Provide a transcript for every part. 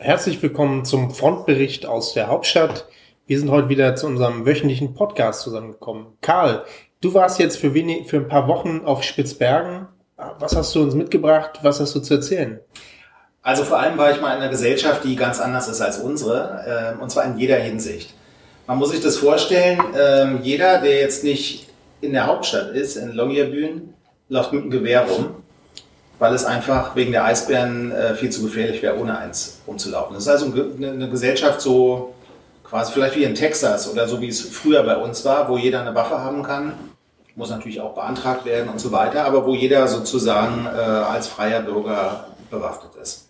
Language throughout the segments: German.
Herzlich willkommen zum Frontbericht aus der Hauptstadt. Wir sind heute wieder zu unserem wöchentlichen Podcast zusammengekommen. Karl, du warst jetzt für, wenig, für ein paar Wochen auf Spitzbergen. Was hast du uns mitgebracht? Was hast du zu erzählen? Also vor allem war ich mal in einer Gesellschaft, die ganz anders ist als unsere, äh, und zwar in jeder Hinsicht. Man muss sich das vorstellen, äh, jeder, der jetzt nicht in der Hauptstadt ist, in Longyearbyen, läuft mit einem Gewehr rum weil es einfach wegen der Eisbären äh, viel zu gefährlich wäre, ohne eins rumzulaufen. Das ist also eine, eine, Gesellschaft so quasi vielleicht wie in Texas oder so wie es früher bei uns war, wo jeder eine Waffe haben kann. Muss natürlich auch beantragt werden und so weiter, aber wo jeder sozusagen äh, als freier Bürger bewaffnet ist.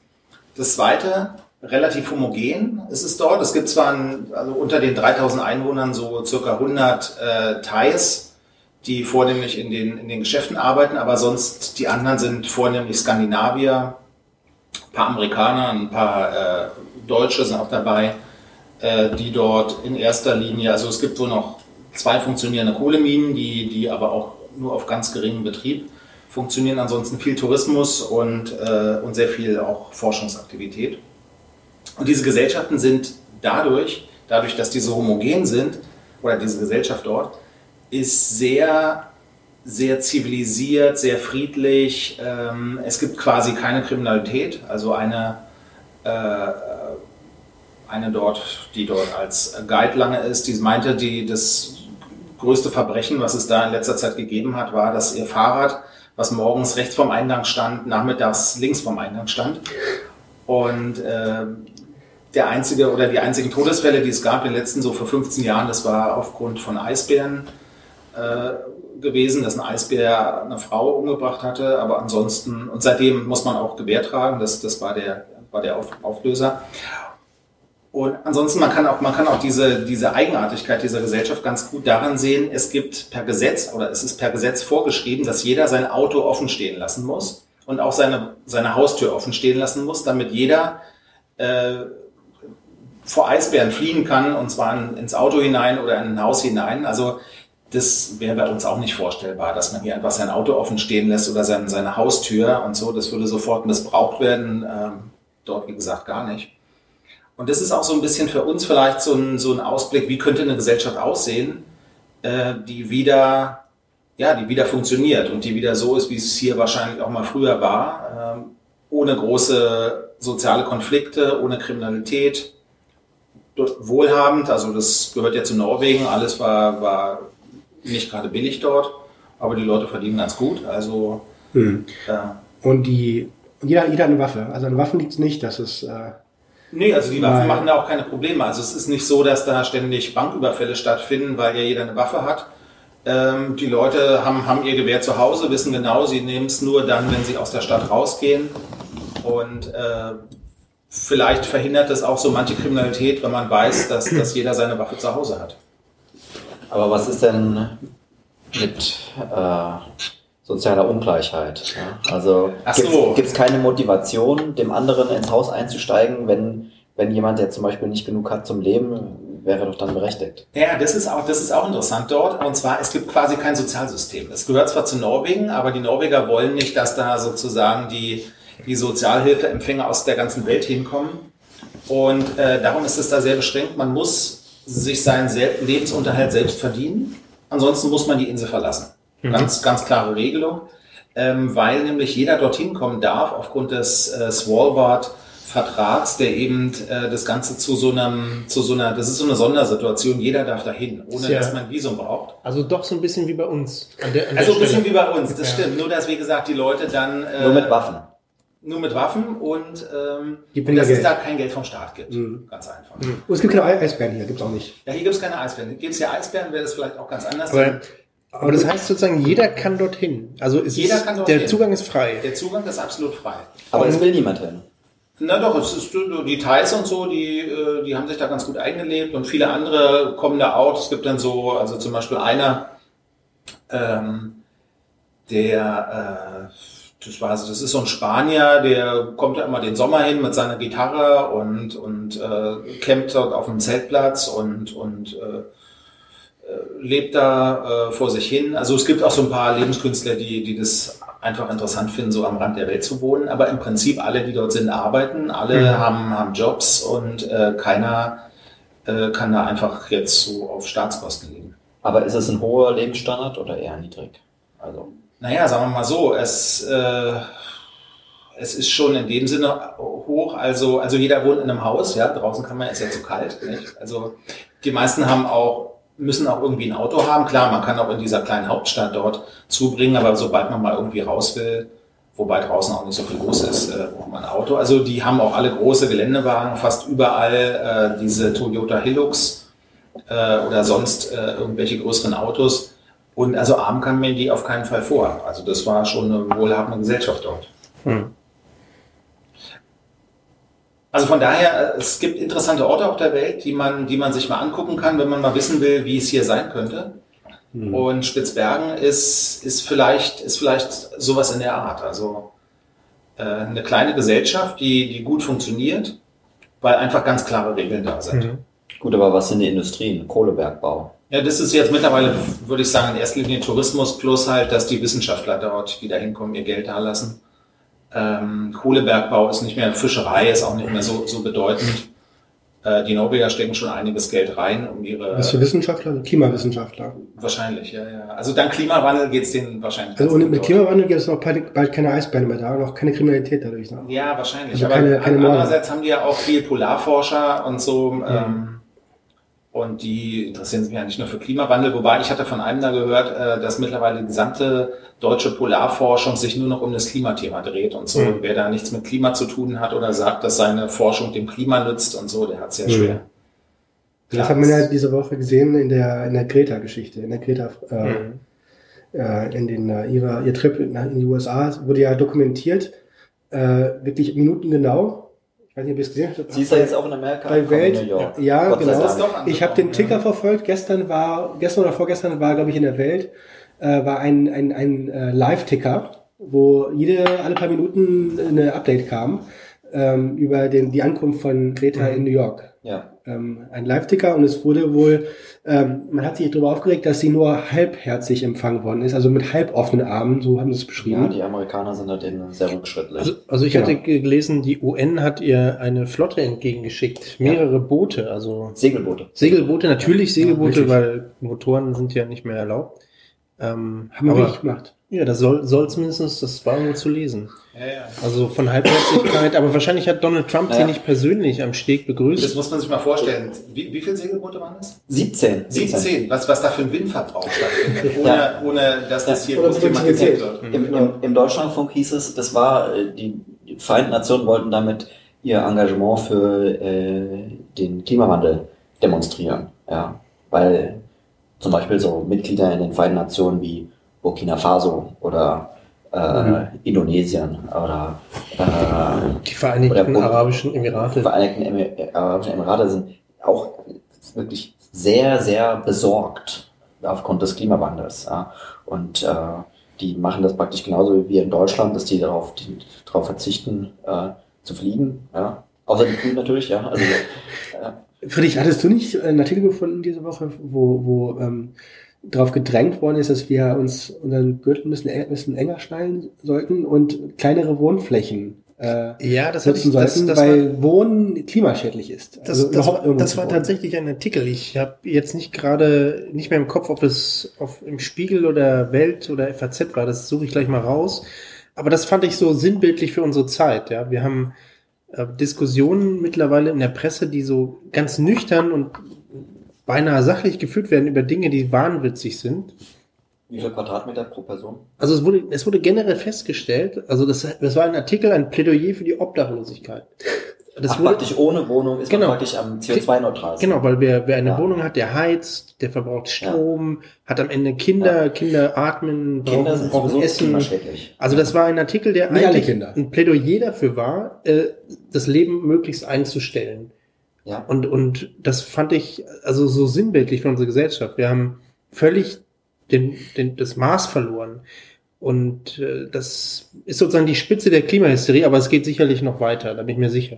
Das zweite, relativ homogen ist es dort. Es gibt zwar ein, also unter den 3000 Einwohnern so circa 100 äh, Thais, die vornehmlich in den, in den Geschäften arbeiten, aber sonst die anderen sind vornehmlich Skandinavier, ein paar Amerikaner, ein paar äh, Deutsche sind auch dabei, äh, die dort in erster Linie, also es gibt wohl noch zwei funktionierende Kohleminen, die, die aber auch nur auf ganz geringem Betrieb funktionieren, ansonsten viel Tourismus und, äh, und sehr viel auch Forschungsaktivität. Und diese Gesellschaften sind dadurch, dadurch, dass die so homogen sind, oder diese Gesellschaft dort, ist sehr, sehr zivilisiert, sehr friedlich. Ähm, es gibt quasi keine Kriminalität. Also eine, äh, eine dort, die dort als Guide lange ist, die meinte, die, das größte Verbrechen, was es da in letzter Zeit gegeben hat, war, dass ihr Fahrrad, was morgens rechts vom Eingang stand, nachmittags links vom Eingang stand. Und äh, der einzige oder die einzigen Todesfälle, die es gab in den letzten so vor 15 Jahren, das war aufgrund von Eisbären äh, gewesen, dass ein Eisbär eine Frau umgebracht hatte, aber ansonsten, und seitdem muss man auch Gewehr tragen, das, das war der, war der Auf, Auflöser. Und ansonsten, man kann auch, man kann auch diese, diese Eigenartigkeit dieser Gesellschaft ganz gut daran sehen, es gibt per Gesetz oder es ist per Gesetz vorgeschrieben, dass jeder sein Auto offen stehen lassen muss und auch seine, seine Haustür offen stehen lassen muss, damit jeder äh, vor Eisbären fliehen kann und zwar ins Auto hinein oder in ein Haus hinein. Also das wäre bei uns auch nicht vorstellbar, dass man hier einfach sein Auto offen stehen lässt oder seine, seine Haustür und so. Das würde sofort missbraucht werden. Ähm, dort, wie gesagt, gar nicht. Und das ist auch so ein bisschen für uns vielleicht so ein, so ein Ausblick, wie könnte eine Gesellschaft aussehen, äh, die wieder, ja, die wieder funktioniert und die wieder so ist, wie es hier wahrscheinlich auch mal früher war, äh, ohne große soziale Konflikte, ohne Kriminalität, wohlhabend, also das gehört ja zu Norwegen, alles war, war nicht gerade billig dort, aber die Leute verdienen ganz gut. Also hm. äh, und die jeder, jeder hat eine Waffe. Also an Waffen liegt es nicht, dass es äh, Nee, also die Waffen machen da auch keine Probleme. Also es ist nicht so, dass da ständig Banküberfälle stattfinden, weil ja jeder eine Waffe hat. Ähm, die Leute haben, haben ihr Gewehr zu Hause, wissen genau, sie nehmen es nur dann, wenn sie aus der Stadt rausgehen. Und äh, vielleicht verhindert das auch so manche Kriminalität, wenn man weiß, dass, dass jeder seine Waffe zu Hause hat. Aber was ist denn mit äh, sozialer Ungleichheit? Ja? Also so. gibt es keine Motivation, dem anderen ins Haus einzusteigen, wenn, wenn jemand, der zum Beispiel nicht genug hat zum Leben, wäre doch dann berechtigt. Ja, das ist auch, das ist auch interessant dort. Und zwar, es gibt quasi kein Sozialsystem. Es gehört zwar zu Norwegen, aber die Norweger wollen nicht, dass da sozusagen die, die Sozialhilfeempfänger aus der ganzen Welt hinkommen. Und äh, darum ist es da sehr beschränkt. Man muss sich seinen Lebensunterhalt selbst verdienen. Ansonsten muss man die Insel verlassen. Mhm. Ganz, ganz klare Regelung, ähm, weil nämlich jeder dorthin kommen darf aufgrund des äh, Svalbard Vertrags, der eben äh, das Ganze zu so einem, zu so einer, das ist so eine Sondersituation, jeder darf dahin, ohne ja. dass man ein Visum braucht. Also doch so ein bisschen wie bei uns. An der, an also ein bisschen wie bei uns, das ja. stimmt. Nur dass, wie gesagt, die Leute dann... Äh, Nur mit Waffen nur mit Waffen und, ähm, und dass Geld. es da kein Geld vom Staat gibt. Mhm. Ganz einfach. Mhm. Und es gibt keine Eisbären hier, gibt es auch nicht. Ja, hier gibt es keine Eisbären. Gibt es ja Eisbären, wäre das vielleicht auch ganz anders. Aber, aber das heißt sozusagen, jeder kann dorthin. Also es jeder ist, kann dorthin. der Zugang ist frei. Der Zugang ist absolut frei. Aber es will niemand hin. Na doch, es ist die Thais und so, die, äh, die haben sich da ganz gut eingelebt und viele andere kommen da auch. Es gibt dann so, also zum Beispiel einer, ähm, der äh, das war also, das ist so ein Spanier, der kommt ja immer den Sommer hin mit seiner Gitarre und, und äh, campt dort auf dem Zeltplatz und, und äh, äh, lebt da äh, vor sich hin. Also es gibt auch so ein paar Lebenskünstler, die, die das einfach interessant finden, so am Rand der Welt zu wohnen. Aber im Prinzip alle, die dort sind, arbeiten, alle mhm. haben, haben Jobs und äh, keiner äh, kann da einfach jetzt so auf Staatskosten leben. Aber ist es ein hoher Lebensstandard oder eher niedrig? Also. Naja, sagen wir mal so, es, äh, es ist schon in dem Sinne hoch. Also, also jeder wohnt in einem Haus, ja, draußen kann man, ist ja zu kalt. Nicht? Also die meisten haben auch müssen auch irgendwie ein Auto haben. Klar, man kann auch in dieser kleinen Hauptstadt dort zubringen, aber sobald man mal irgendwie raus will, wobei draußen auch nicht so viel los ist, äh, braucht man ein Auto. Also die haben auch alle große Geländewagen, fast überall äh, diese Toyota Hilux äh, oder sonst äh, irgendwelche größeren Autos. Und also arm kam mir die auf keinen Fall vor. Also das war schon eine wohlhabende Gesellschaft dort. Hm. Also von daher, es gibt interessante Orte auf der Welt, die man, die man sich mal angucken kann, wenn man mal wissen will, wie es hier sein könnte. Mhm. Und Spitzbergen ist, ist vielleicht, ist vielleicht sowas in der Art. Also äh, eine kleine Gesellschaft, die, die gut funktioniert, weil einfach ganz klare Regeln da sind. Mhm. Gut, aber was sind die Industrien? Kohlebergbau. Ja, das ist jetzt mittlerweile, würde ich sagen, in erster Linie Tourismus plus halt, dass die Wissenschaftler dort wieder hinkommen, ihr Geld da lassen. Ähm, Kohlebergbau ist nicht mehr, Fischerei ist auch nicht mehr so, so bedeutend. Äh, die Norweger stecken schon einiges Geld rein, um ihre. Was für Wissenschaftler? Klimawissenschaftler. Wahrscheinlich, ja, ja. Also dank Klimawandel geht es denen wahrscheinlich. Also und mit Klimawandel gibt es noch bald keine Eisbeine mehr da, noch keine Kriminalität dadurch. Ne? Ja, wahrscheinlich. Also Aber keine, keine andererseits haben die ja auch viel Polarforscher und so. Mhm. Ähm, und die interessieren sich ja nicht nur für Klimawandel, wobei ich hatte von einem da gehört, äh, dass mittlerweile die gesamte deutsche Polarforschung sich nur noch um das Klimathema dreht und so. Mhm. Wer da nichts mit Klima zu tun hat oder sagt, dass seine Forschung dem Klima nützt und so, der hat es sehr mhm. schwer. Das hat man ja diese Woche gesehen in der, in der Greta-Geschichte, in der Greta, äh, mhm. äh, in den, äh, ihrer, ihr Trip in, in die USA wurde ja dokumentiert, äh, wirklich minutengenau, weiß nicht, ob ihr es gesehen habt. Sie ist ja jetzt auch in Amerika. Bei Welt. Ja, Gott genau. Ich habe den Ticker ja. verfolgt. Gestern war, gestern oder vorgestern war, glaube ich, in der Welt, äh, war ein, ein, ein äh, Live-Ticker, wo jede, alle paar Minuten eine Update kam ähm, über den, die Ankunft von Greta mhm. in New York. Ja. Ähm, ein Live-Ticker und es wurde wohl, ähm, man hat sich darüber aufgeregt, dass sie nur halbherzig empfangen worden ist, also mit halb offenen Armen, so haben sie es beschrieben. Ja, die Amerikaner sind da denen sehr rückschrittlich. Also, also ich genau. hatte gelesen, die UN hat ihr eine Flotte entgegengeschickt, mehrere ja. Boote, also Segelboote. Segelboote, natürlich Segelboote, ja, weil Motoren sind ja nicht mehr erlaubt. Ähm, haben wir nicht gemacht. Ja, das soll, soll zumindest, das war nur zu lesen. Ja, ja. Also von Halbherzigkeit, aber wahrscheinlich hat Donald Trump ja. sie nicht persönlich am Steg begrüßt. Das muss man sich mal vorstellen. Wie, wie viele Segelboote waren das? 17. 17. Was, was da für ein Windverbrauch stattfindet, ohne, ja. ohne dass das hier groß thematisiert wird. Im, im, Im Deutschlandfunk hieß es, das war, äh, die Vereinten Nationen wollten damit ihr Engagement für äh, den Klimawandel demonstrieren. Ja, weil zum Beispiel so Mitglieder in den Vereinten Nationen wie Burkina Faso oder äh, mhm. Indonesien oder äh, die Vereinigten oder Arabischen Emirate. Die Vereinigten Emir Arabischen Emirate sind auch wirklich sehr, sehr besorgt aufgrund des Klimawandels. Ja. Und äh, die machen das praktisch genauso wie wir in Deutschland, dass die darauf, die, darauf verzichten, äh, zu fliegen. Ja. Außer die Grünen natürlich, ja. Also, äh, Friedrich, hattest du nicht einen Artikel gefunden diese Woche, wo, wo ähm, darauf gedrängt worden ist, dass wir uns unseren Gürtel ein bisschen, ein bisschen enger schnallen sollten und kleinere Wohnflächen äh, ja, das nutzen sollten, das, das weil war, Wohnen klimaschädlich ist. Das, also das, war, das war tatsächlich ein Artikel. Ich habe jetzt nicht gerade nicht mehr im Kopf, ob es auf, im Spiegel oder Welt oder FAZ war. Das suche ich gleich mal raus. Aber das fand ich so sinnbildlich für unsere Zeit. Ja, wir haben äh, Diskussionen mittlerweile in der Presse, die so ganz nüchtern und beinahe sachlich geführt werden über Dinge, die wahnwitzig sind. Wie viel Quadratmeter pro Person? Also es wurde, es wurde generell festgestellt, also das, das war ein Artikel, ein Plädoyer für die Obdachlosigkeit. Das Ach, wurde, praktisch ohne Wohnung ist genau, man praktisch am CO2-neutral. Genau, weil wer, wer eine ja. Wohnung hat, der heizt, der verbraucht Strom, ja. hat am Ende Kinder, ja. Kinder atmen, Kinder brauchen, brauchen Essen. Also das war ein Artikel, der Nicht eigentlich ein Plädoyer dafür war, äh, das Leben möglichst einzustellen. Ja. Und, und das fand ich also so sinnbildlich für unsere Gesellschaft. Wir haben völlig den, den, das Maß verloren. Und äh, das ist sozusagen die Spitze der Klimahysterie, aber es geht sicherlich noch weiter, da bin ich mir sicher.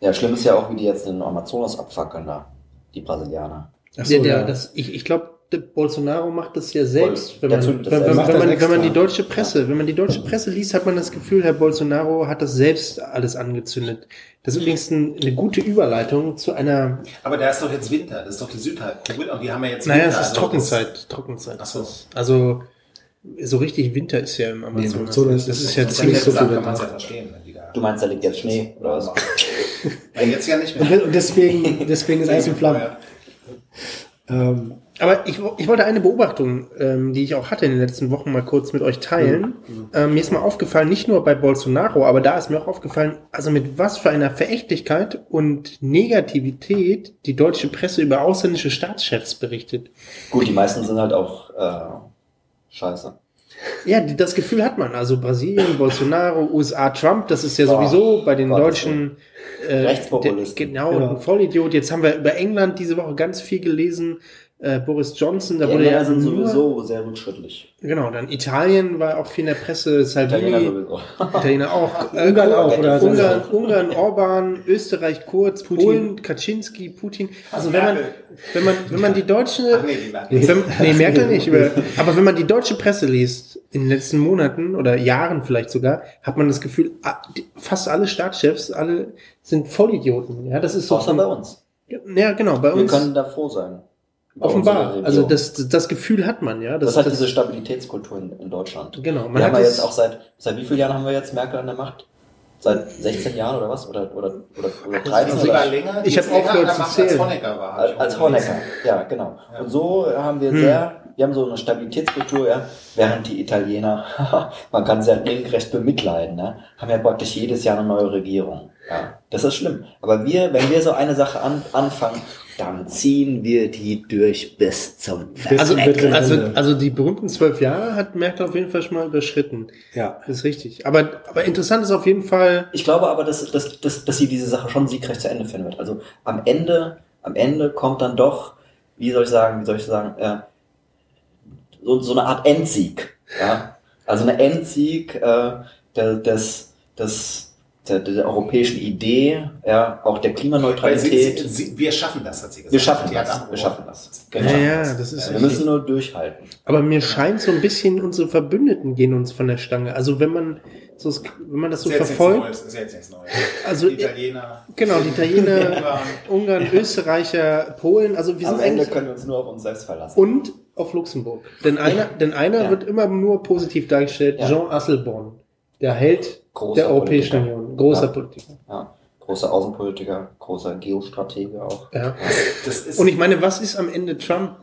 Ja, schlimm ist ja auch, wie die jetzt den Amazonas abfackeln da, die Brasilianer. Ach so, der, der, ja. das, ich ich glaube, Bolsonaro macht das ja selbst. Wenn man, wenn, wenn, wenn, man, wenn man die deutsche Presse, ja. wenn man die deutsche Presse liest, hat man das Gefühl, Herr Bolsonaro hat das selbst alles angezündet. Das ist übrigens eine gute Überleitung zu einer. Aber da ist doch jetzt Winter, das ist doch die Südhalbkugel und die haben ja jetzt. Naja, Winter, es ist also Trockenzeit, Trockenzeit. Ach so. Also so richtig Winter ist ja im Amazonas. Nee, das, das ist ja ziemlich so viel Winter. Du meinst, da liegt jetzt Schnee oder was? jetzt ja nicht mehr. Und deswegen, deswegen ist alles in Flammen. Ähm, aber ich, ich wollte eine Beobachtung, ähm, die ich auch hatte in den letzten Wochen, mal kurz mit euch teilen. Mhm. Ähm, mir ist mal aufgefallen, nicht nur bei Bolsonaro, aber da ist mir auch aufgefallen, also mit was für einer Verächtlichkeit und Negativität die deutsche Presse über ausländische Staatschefs berichtet. Gut, die meisten sind halt auch äh, scheiße. Ja, das Gefühl hat man. Also Brasilien, Bolsonaro, USA, Trump, das ist ja sowieso bei den Gott, Deutschen äh, Rechtspopulisten. Genau, ja. ein Vollidiot. Jetzt haben wir über England diese Woche ganz viel gelesen äh, Boris Johnson, da die wurde ja sind sowieso sehr rückschrittlich. Genau, dann Italien war auch viel in der Presse, Salvini, Italiener, Italiener auch, äh, Ungarn auch, oder Ungarn, Ungarn, Orban, Österreich Kurz, Putin. Polen, Kaczynski, Putin. Also wenn man, wenn man, wenn man die deutsche, nee, wenn, nee, Merkel nicht, aber wenn man die deutsche Presse liest in den letzten Monaten oder Jahren vielleicht sogar, hat man das Gefühl, ah, fast alle Staatschefs, alle sind Vollidioten. Ja, das ist so. Außer bei uns. Ja, genau, bei uns. Wir können da froh sein. Offenbar. Also das, das Gefühl hat man, ja. Das, das hat das, diese Stabilitätskultur in, in Deutschland. Genau. Man wir haben ja jetzt auch seit, seit wie vielen Jahren haben wir jetzt Merkel an der Macht? Seit 16 Jahren oder was? Oder, oder, oder, oder 13 sogar länger. Ich habe aufgehört zu zählen. Als Honecker war. Als, als Honecker, ja, genau. Ja. Und so haben wir hm. sehr, wir haben so eine Stabilitätskultur, ja, während die Italiener, man kann sie halt recht bemitleiden, ne, haben ja praktisch jedes Jahr eine neue Regierung. Ja, das ist schlimm. Aber wir, wenn wir so eine Sache an, anfangen, dann ziehen wir die durch bis zum also, also, also die berühmten zwölf Jahre hat Merkel auf jeden Fall schon mal überschritten. Ja. Das ist richtig. Aber, aber interessant ist auf jeden Fall. Ich glaube aber, dass, dass, dass, dass sie diese Sache schon siegreich zu Ende führen wird. Also am Ende, am Ende kommt dann doch, wie soll ich sagen, wie soll ich sagen, äh, so, so eine Art Endsieg. Ja? Also eine Endsieg äh, des, des der, der europäischen Idee, ja, auch der Klimaneutralität. Sie, sie, wir schaffen das, hat sie gesagt. Wir schaffen das. Wir schaffen das. Genau. Ja, ja, das ist wir müssen nur durchhalten. Aber mir scheint so ein bisschen unsere Verbündeten gehen uns von der Stange. Also wenn man so, wenn man das so verfolgt. Neues, ist jetzt nichts Neues. Also, die Italiener. Genau, die Italiener, Ungarn, Österreicher, Polen. Also wir Am sind Ende können wir uns nur auf uns selbst verlassen. Und auf Luxemburg. Denn einer, denn einer ja. wird immer nur positiv dargestellt. Ja. Jean Asselborn. Der Held großer der Europäischen. Union. Großer ja. Politiker. Ja. Großer Außenpolitiker, großer Geostratege auch. Ja. Und ich meine, was ist am Ende Trump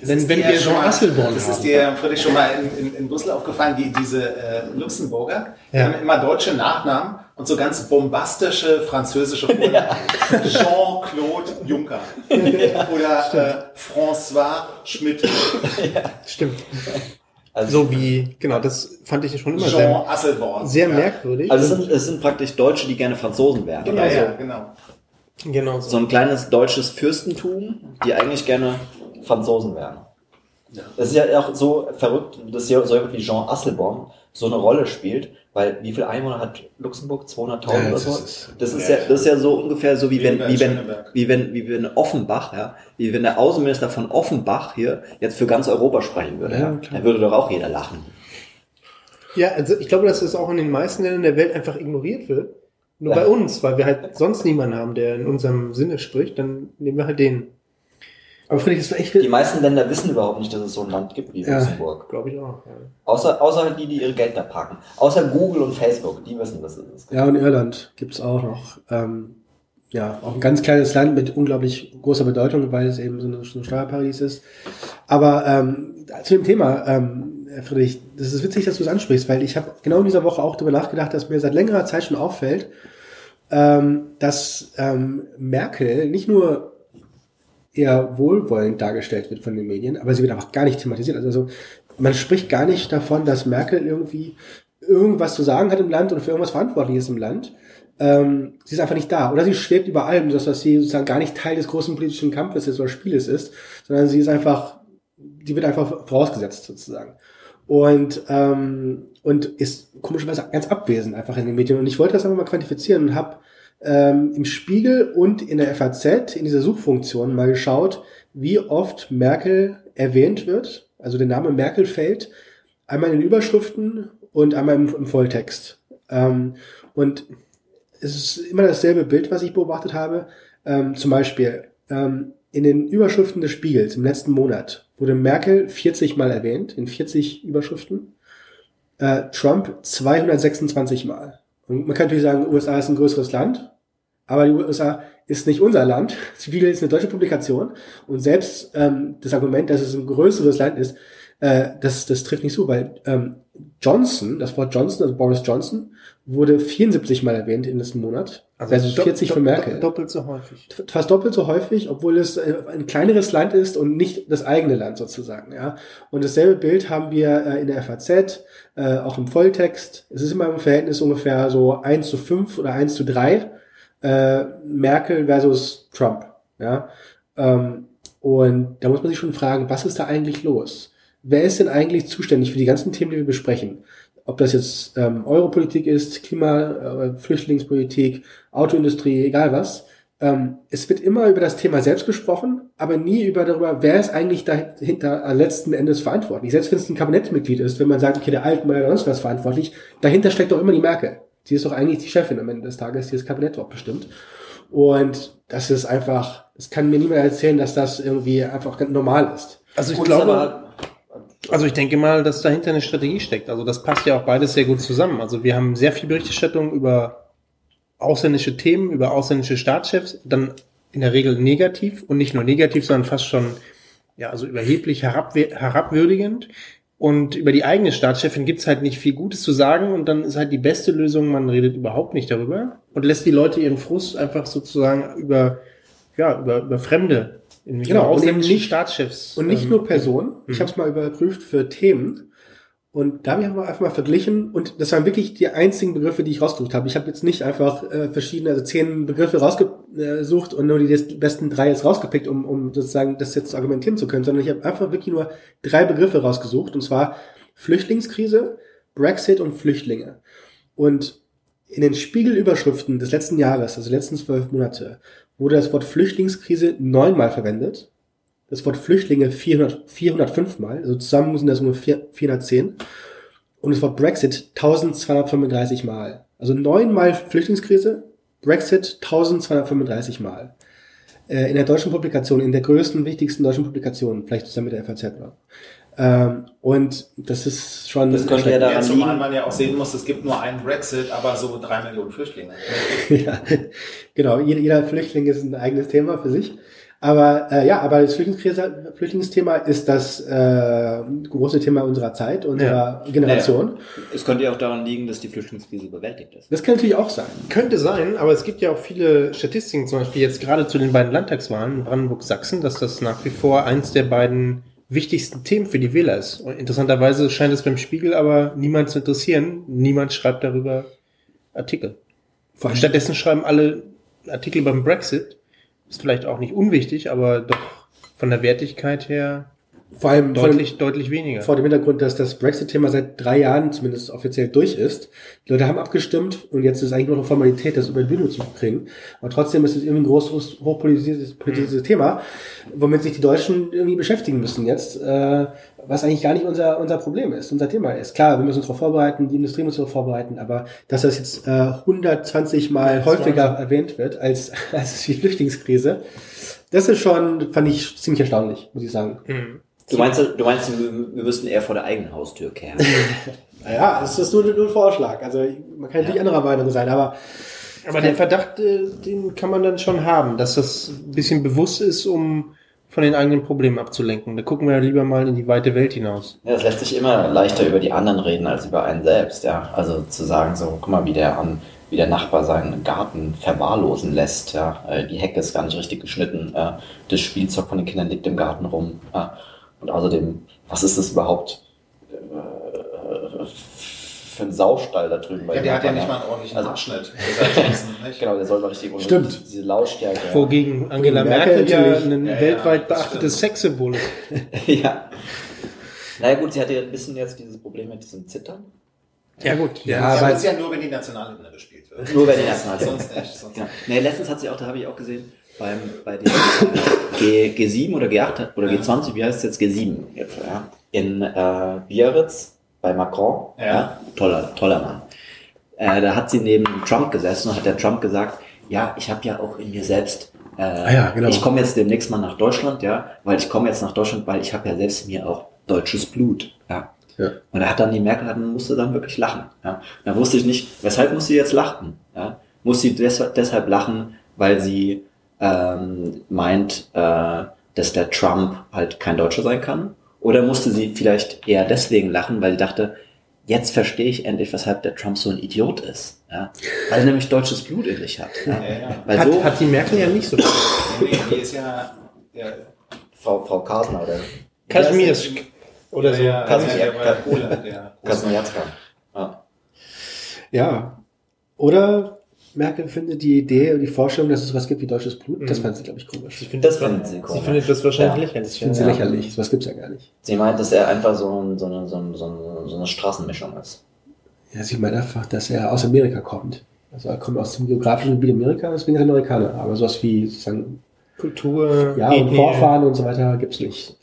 wenn, wenn wir Jean Asselborn Das ist dir, Friedrich, schon mal in, in, in Brüssel aufgefallen, die, diese äh, Luxemburger, die haben immer deutsche Nachnamen und so ganz bombastische französische Vornamen. Ja. Jean-Claude Juncker. Oder äh, François Schmidt. Ja. Stimmt. Also, so wie, genau, das fand ich schon immer Jean sehr, Asselborn. sehr ja. merkwürdig. Also es sind, es sind praktisch Deutsche, die gerne Franzosen wären. Genau, also, ja, genau. Genau so. so ein kleines deutsches Fürstentum, die eigentlich gerne Franzosen wären. Ja. Das ist ja auch so verrückt, dass so jemand wie Jean Asselborn so eine Rolle spielt, weil wie viel Einwohner hat Luxemburg? 200.000 ja, oder so? Ist, das ist ja, das ist ja so ungefähr so wie wenn, wie wenn, wie wenn, wie wenn Offenbach, ja, wie wenn der Außenminister von Offenbach hier jetzt für ganz Europa sprechen würde. Ja, Dann würde doch auch jeder lachen. Ja, also ich glaube, dass das auch in den meisten Ländern der Welt einfach ignoriert wird. Nur ja. bei uns, weil wir halt sonst niemanden haben, der in unserem Sinne spricht, dann nehmen wir halt den. Aber Friedrich, das echt Die meisten Länder wissen überhaupt nicht, dass es so ein Land gibt wie ja, Luxemburg. Glaube ich auch. Ja. Außer, außer die, die ihre Geld da parken. Außer Google und Facebook, die wissen, was es ist. Ja, und Irland gibt's auch noch. Ähm, ja, auch ein ganz kleines Land mit unglaublich großer Bedeutung, weil es eben so ein so Steuerparadies ist. Aber ähm, zu dem Thema, ähm, Friedrich, das ist witzig, dass du es ansprichst, weil ich habe genau in dieser Woche auch darüber nachgedacht, dass mir seit längerer Zeit schon auffällt, ähm, dass ähm, Merkel nicht nur eher wohlwollend dargestellt wird von den Medien, aber sie wird einfach gar nicht thematisiert. Also man spricht gar nicht davon, dass Merkel irgendwie irgendwas zu sagen hat im Land oder für irgendwas verantwortlich ist im Land. Ähm, sie ist einfach nicht da. Oder sie schwebt über allem, dass, dass sie sozusagen gar nicht Teil des großen politischen Kampfes ist oder Spieles ist, sondern sie ist einfach, die wird einfach vorausgesetzt sozusagen. Und, ähm, und ist komischerweise ganz abwesend einfach in den Medien. Und ich wollte das einfach mal quantifizieren und habe ähm, im Spiegel und in der FAZ, in dieser Suchfunktion, mal geschaut, wie oft Merkel erwähnt wird, also der Name Merkel fällt, einmal in den Überschriften und einmal im, im Volltext. Ähm, und es ist immer dasselbe Bild, was ich beobachtet habe. Ähm, zum Beispiel ähm, in den Überschriften des Spiegels im letzten Monat wurde Merkel 40 Mal erwähnt, in 40 Überschriften. Äh, Trump 226 Mal. Und man kann natürlich sagen, USA ist ein größeres Land, aber die USA ist nicht unser Land. Spiegel ist eine deutsche Publikation. Und selbst ähm, das Argument, dass es ein größeres Land ist, äh, das, das trifft nicht so, weil ähm, Johnson, das Wort Johnson, also Boris Johnson, wurde 74 Mal erwähnt in diesem Monat. Also, also 40 für Merkel. Doppelt so häufig. Fast doppelt so häufig, obwohl es äh, ein kleineres Land ist und nicht das eigene Land sozusagen. Ja. Und dasselbe Bild haben wir äh, in der FAZ, äh, auch im Volltext. Es ist immer im Verhältnis ungefähr so 1 zu 5 oder 1 zu 3. Äh, Merkel versus Trump. Ja. Ähm, und da muss man sich schon fragen, was ist da eigentlich los? Wer ist denn eigentlich zuständig für die ganzen Themen, die wir besprechen? ob das jetzt ähm, Europolitik ist, Klima, äh, Flüchtlingspolitik, Autoindustrie, egal was. Ähm, es wird immer über das Thema selbst gesprochen, aber nie über darüber, wer ist eigentlich dahinter letzten Endes verantwortlich. Selbst wenn es ein Kabinettsmitglied ist, wenn man sagt, okay, der Altmaier oder sonst was verantwortlich, dahinter steckt doch immer die Merkel. Sie ist doch eigentlich die Chefin am Ende des Tages, die das Kabinett auch bestimmt. Und das ist einfach, das kann mir niemand erzählen, dass das irgendwie einfach ganz normal ist. Also ich Gut, glaube, also ich denke mal, dass dahinter eine Strategie steckt. Also das passt ja auch beides sehr gut zusammen. Also wir haben sehr viel Berichterstattung über ausländische Themen, über ausländische Staatschefs, dann in der Regel negativ und nicht nur negativ, sondern fast schon ja also überheblich herabwürdigend. Und über die eigene Staatschefin gibt's halt nicht viel Gutes zu sagen und dann ist halt die beste Lösung, man redet überhaupt nicht darüber und lässt die Leute ihren Frust einfach sozusagen über ja über, über Fremde genau, und eben nicht Staatschefs. Und nicht ähm, nur Personen. Ich mhm. habe es mal überprüft für Themen. Und da habe ich einfach mal verglichen und das waren wirklich die einzigen Begriffe, die ich rausgesucht habe. Ich habe jetzt nicht einfach äh, verschiedene, also zehn Begriffe rausgesucht und nur die besten drei jetzt rausgepickt, um, um sozusagen das jetzt argumentieren zu können, sondern ich habe einfach wirklich nur drei Begriffe rausgesucht und zwar Flüchtlingskrise, Brexit und Flüchtlinge. Und in den Spiegelüberschriften des letzten Jahres, also letzten zwölf Monate, wurde das Wort Flüchtlingskrise neunmal verwendet. Das Wort Flüchtlinge 400, 405 Mal, also zusammen sind das nur 410. Und das Wort Brexit 1235 Mal. Also neunmal Flüchtlingskrise, Brexit 1235 Mal. Äh, in der deutschen Publikation, in der größten, wichtigsten deutschen Publikation, vielleicht zusammen mit der FAZ war. Ähm, und das ist schon. Das könnte ja daran ja, zumal man ja auch sehen muss, es gibt nur einen Brexit, aber so drei Millionen Flüchtlinge. ja, genau. Jeder, jeder Flüchtling ist ein eigenes Thema für sich. Aber äh, ja, aber das Flüchtlingsthema ist das äh, große Thema unserer Zeit, unserer ja. Generation. Naja. Es könnte ja auch daran liegen, dass die Flüchtlingskrise bewältigt ist. Das kann natürlich auch sein. Könnte sein, aber es gibt ja auch viele Statistiken, zum Beispiel jetzt gerade zu den beiden Landtagswahlen Brandenburg-Sachsen, dass das nach wie vor eins der beiden wichtigsten Themen für die Wähler ist. Und interessanterweise scheint es beim Spiegel aber niemand zu interessieren. Niemand schreibt darüber Artikel. Stattdessen schreiben alle Artikel beim Brexit. Ist vielleicht auch nicht unwichtig, aber doch von der Wertigkeit her vor allem deutlich, vor dem, deutlich weniger. Vor dem Hintergrund, dass das Brexit-Thema seit drei Jahren zumindest offiziell durch ist. Die Leute haben abgestimmt und jetzt ist eigentlich nur noch Formalität, das über die Bühne zu kriegen. Aber trotzdem ist es irgendwie ein großes, hochpolitisiertes politisches. Thema, womit sich die Deutschen irgendwie beschäftigen müssen jetzt, äh, was eigentlich gar nicht unser, unser Problem ist, unser Thema ist. Klar, wir müssen uns darauf vorbereiten, die Industrie muss darauf vorbereiten, aber dass das jetzt äh, 120 Mal häufiger erwähnt wird als, als die Flüchtlingskrise, das ist schon, fand ich ziemlich erstaunlich, muss ich sagen. Mhm. Du meinst, du meinst, wir müssten eher vor der eigenen Haustür kehren? naja, das ist nur, nur ein Vorschlag. Also man kann natürlich ja. anderer Meinung sein, aber aber den Verdacht, äh, den kann man dann schon haben, dass das ein bisschen bewusst ist, um von den eigenen Problemen abzulenken. Da gucken wir ja lieber mal in die weite Welt hinaus. Ja, es lässt sich immer leichter über die anderen reden als über einen selbst, ja. Also zu sagen so, guck mal, wie der an, wie der Nachbar seinen Garten verwahrlosen lässt, ja. Äh, die Hecke ist gar nicht richtig geschnitten, das Spielzeug von den Kindern liegt im Garten rum, ja und außerdem, was ist das überhaupt äh, für ein Saustall da drüben? Ja, der hat ja nicht mal einen ordentlichen also, Abschnitt. genau, der soll mal richtig Stimmt. Diese Lautstärke. Wogegen Angela Merkel, Merkel ja ein ja, weltweit ja, beachtetes Sexsymbol ist. ja. Naja gut, sie hatte ja ein bisschen jetzt dieses Problem mit diesem Zittern. Ja gut. Ja, ja aber es ist ja nur, wenn die Nationalhymne gespielt wird. Nur wenn die Nationalhymne. sonst nicht. Sonst ja. Nee, letztens hat sie auch, da habe ich auch gesehen, beim, bei den G, G7 oder G8 oder G20, wie heißt es jetzt? G7 jetzt, ja. In äh, Biarritz bei Macron. Ja. ja. Toller, toller Mann. Äh, da hat sie neben Trump gesessen und hat der Trump gesagt, ja, ich habe ja auch in mir selbst, äh, ah ja, genau. ich komme jetzt demnächst mal nach Deutschland, ja, weil ich komme jetzt nach Deutschland, weil ich habe ja selbst in mir auch deutsches Blut, ja. ja. Und da hat dann die Merkel, dann musste dann wirklich lachen, ja. Da wusste ich nicht, weshalb muss sie jetzt lachen, ja. Muss sie deshalb lachen, weil sie ähm, meint, äh, dass der Trump halt kein Deutscher sein kann? Oder musste sie vielleicht eher deswegen lachen, weil sie dachte, jetzt verstehe ich endlich, weshalb der Trump so ein Idiot ist. Ja? Weil er nämlich deutsches Blut in sich hat. Ja? Ja, ja. Weil hat, so, hat die Merkel ja nicht so. nee, die ist ja, ja Frau, Frau Kasner oder Kasimiersk. Oder so. Ja, Kasmiatska. Ja. ja. Oder Merkel findet die Idee und die Vorstellung, dass es was gibt wie deutsches Blut, das mhm. fand sie, glaube ich, komisch. Sie findet das, das sie komisch. Sie findet das wahrscheinlich ja. lächerlich. Das findet sie lächerlich. Was gibt's ja gar nicht. Sie meint, dass er einfach so, ein, so, eine, so, eine, so eine Straßenmischung ist. Ja, sie meint einfach, dass er aus Amerika kommt. Also er kommt aus dem geografischen Gebiet Amerika, deswegen ist er Amerikaner. Aber sowas wie sozusagen Kultur, ja, und Vorfahren und so weiter gibt's nicht.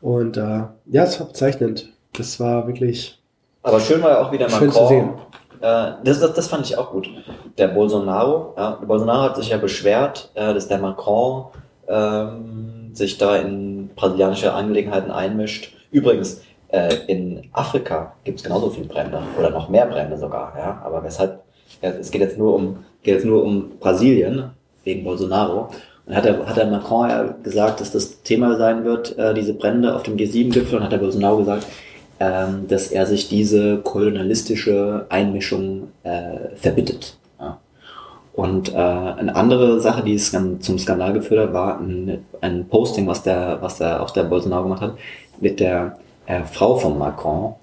Und äh, ja, es war bezeichnend. Das war wirklich. Aber schön war ja auch wieder Macron. Äh, das, das, das fand ich auch gut. Der Bolsonaro, ja, der Bolsonaro hat sich ja beschwert, äh, dass der Macron ähm, sich da in brasilianische Angelegenheiten einmischt. Übrigens, äh, in Afrika gibt es genauso viele Brände oder noch mehr Brände sogar. Ja? Aber weshalb? Ja, es geht jetzt nur um geht jetzt nur um Brasilien wegen Bolsonaro. Und hat der, hat der Macron ja gesagt, dass das Thema sein wird, äh, diese Brände auf dem G7-Gipfel. Und hat der Bolsonaro gesagt, ähm, dass er sich diese kolonialistische Einmischung äh, verbittet. Ja. Und äh, eine andere Sache, die es zum Skandal geführt hat, war ein, ein Posting, was der, was der auch der Bolsonaro gemacht hat, mit der äh, Frau von Macron.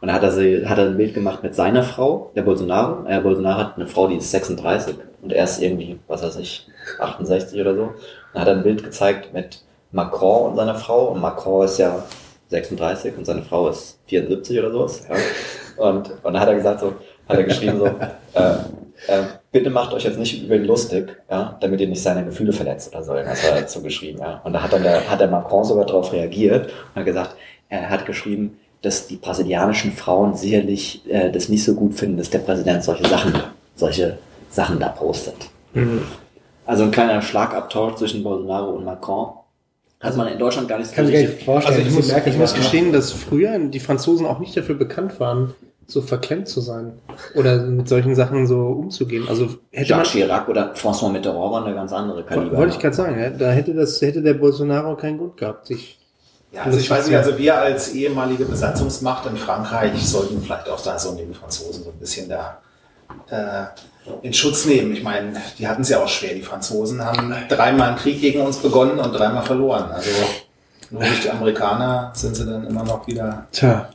Und da hat er, sie, hat er ein Bild gemacht mit seiner Frau, der Bolsonaro. Er Bolsonaro hat eine Frau, die ist 36 und er ist irgendwie, was weiß ich, 68 oder so. Und hat er ein Bild gezeigt mit Macron und seiner Frau. Und Macron ist ja 36 und seine Frau ist 74 oder sowas. Ja. Und, und dann hat er gesagt so, hat er geschrieben so, äh, äh, bitte macht euch jetzt nicht über ihn lustig, ja, damit ihr nicht seine Gefühle verletzt oder so. Das hat er dazu geschrieben, ja. Und da hat dann der, hat der Macron sogar darauf reagiert und hat gesagt, er hat geschrieben, dass die brasilianischen Frauen sicherlich äh, das nicht so gut finden, dass der Präsident solche Sachen, solche Sachen da postet. Mhm. Also ein kleiner Schlagabtausch zwischen Bolsonaro und Macron. Hat man in Deutschland gar nicht so Kann ich nicht vorstellen. Also ich muss, ich muss gestehen, dass früher die Franzosen auch nicht dafür bekannt waren, so verklemmt zu sein oder mit solchen Sachen so umzugehen. Also hätte Jacques man, Chirac oder François Mitterrand waren eine ganz andere Kaliber. Wollte ich gerade sagen, da hätte das hätte der Bolsonaro keinen Grund gehabt, sich ja, also ich weiß nicht, also wir als ehemalige Besatzungsmacht in Frankreich sollten vielleicht auch da so neben Franzosen so ein bisschen da äh, in Schutz nehmen. Ich meine, die hatten es ja auch schwer. Die Franzosen haben dreimal einen Krieg gegen uns begonnen und dreimal verloren. Also nur durch die Amerikaner sind sie dann immer noch wieder. Tja.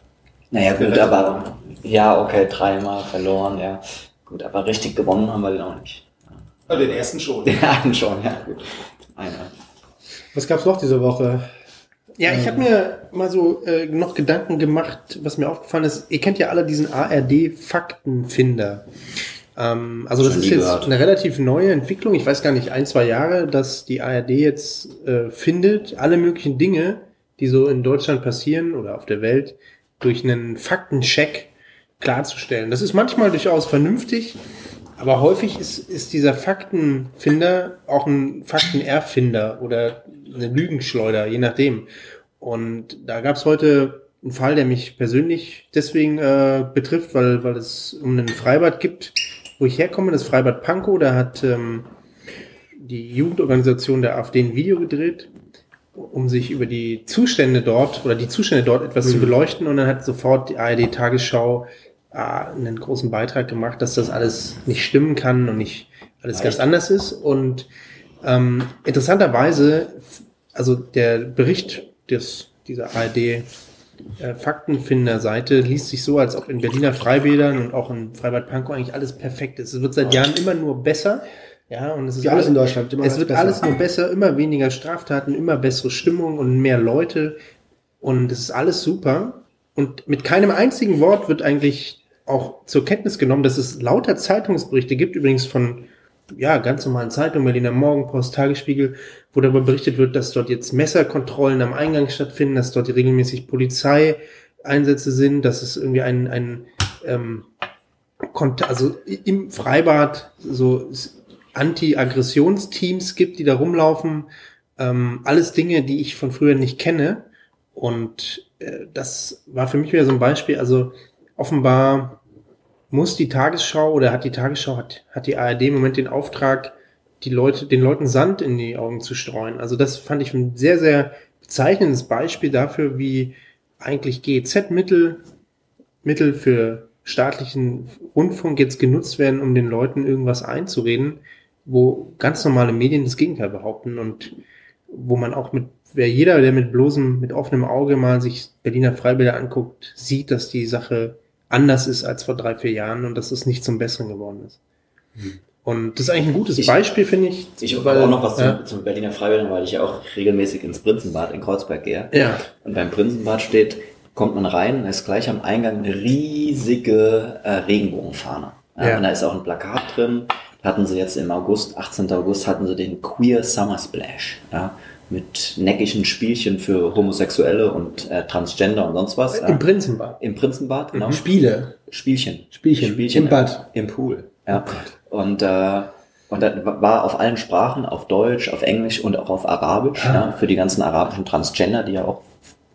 Naja, gut, aber ja, okay, dreimal verloren, ja. Gut, aber richtig gewonnen haben wir den auch nicht. Ja. Den ersten schon. Den einen schon, ja, gut. Einer. Was gab's noch diese Woche? Ja, ich habe mir mal so äh, noch Gedanken gemacht, was mir aufgefallen ist. Ihr kennt ja alle diesen ARD-Faktenfinder. Ähm, also das ist jetzt gehört. eine relativ neue Entwicklung. Ich weiß gar nicht, ein, zwei Jahre, dass die ARD jetzt äh, findet, alle möglichen Dinge, die so in Deutschland passieren oder auf der Welt, durch einen Faktencheck klarzustellen. Das ist manchmal durchaus vernünftig, aber häufig ist, ist dieser Faktenfinder auch ein Faktenerfinder oder eine Lügenschleuder, je nachdem. Und da gab es heute einen Fall, der mich persönlich deswegen äh, betrifft, weil, weil es um ein Freibad gibt, wo ich herkomme, das Freibad Pankow, da hat ähm, die Jugendorganisation der AfD ein Video gedreht, um sich über die Zustände dort oder die Zustände dort etwas mhm. zu beleuchten. Und dann hat sofort die ARD Tagesschau äh, einen großen Beitrag gemacht, dass das alles nicht stimmen kann und nicht alles ganz anders ist. Und ähm, interessanterweise, also der Bericht des, dieser ARD äh, Faktenfinder-Seite liest sich so, als ob in Berliner Freibädern und auch in Freibad Pankow eigentlich alles perfekt ist. Es wird seit Jahren immer nur besser. Ja, und es ist Wie alles in Deutschland. es wird besser. alles nur besser, immer weniger Straftaten, immer bessere Stimmung und mehr Leute. Und es ist alles super. Und mit keinem einzigen Wort wird eigentlich auch zur Kenntnis genommen, dass es lauter Zeitungsberichte gibt, übrigens von ja, ganz normalen Zeitungen, Berliner Morgenpost, Tagesspiegel, wo darüber berichtet wird, dass dort jetzt Messerkontrollen am Eingang stattfinden, dass dort regelmäßig Polizeieinsätze sind, dass es irgendwie ein, ein ähm, also im Freibad so Anti-Aggressionsteams gibt, die da rumlaufen. Ähm, alles Dinge, die ich von früher nicht kenne. Und äh, das war für mich wieder so ein Beispiel. Also offenbar muss die Tagesschau oder hat die Tagesschau, hat, hat die ARD im Moment den Auftrag, die Leute, den Leuten Sand in die Augen zu streuen. Also das fand ich ein sehr, sehr bezeichnendes Beispiel dafür, wie eigentlich GEZ-Mittel, Mittel für staatlichen Rundfunk jetzt genutzt werden, um den Leuten irgendwas einzureden, wo ganz normale Medien das Gegenteil behaupten und wo man auch mit, wer jeder, der mit bloßem, mit offenem Auge mal sich Berliner Freibilder anguckt, sieht, dass die Sache anders ist als vor drei, vier Jahren und dass es nicht zum Besseren geworden ist. Hm. Und das ist eigentlich ein gutes ich, Beispiel, finde ich. Ich habe auch noch was ja. zum, zum Berliner Freibädern, weil ich ja auch regelmäßig ins Prinzenbad in Kreuzberg gehe. Ja. Und beim Prinzenbad steht, kommt man rein, da ist gleich am Eingang eine riesige äh, Regenbogenfahne. Ja, ja. Und da ist auch ein Plakat drin. Hatten sie jetzt im August, 18. August, hatten sie den Queer Summer Splash. Ja, mit neckigen Spielchen für Homosexuelle und äh, Transgender und sonst was. Im Prinzenbad. Im Prinzenbad, genau. Spiele. Spielchen. Spielchen. Spielchen Im Bad. Im, im Pool. Ja. Oh und äh, und das war auf allen Sprachen, auf Deutsch, auf Englisch und auch auf Arabisch, ah. ja, für die ganzen arabischen Transgender, die ja auch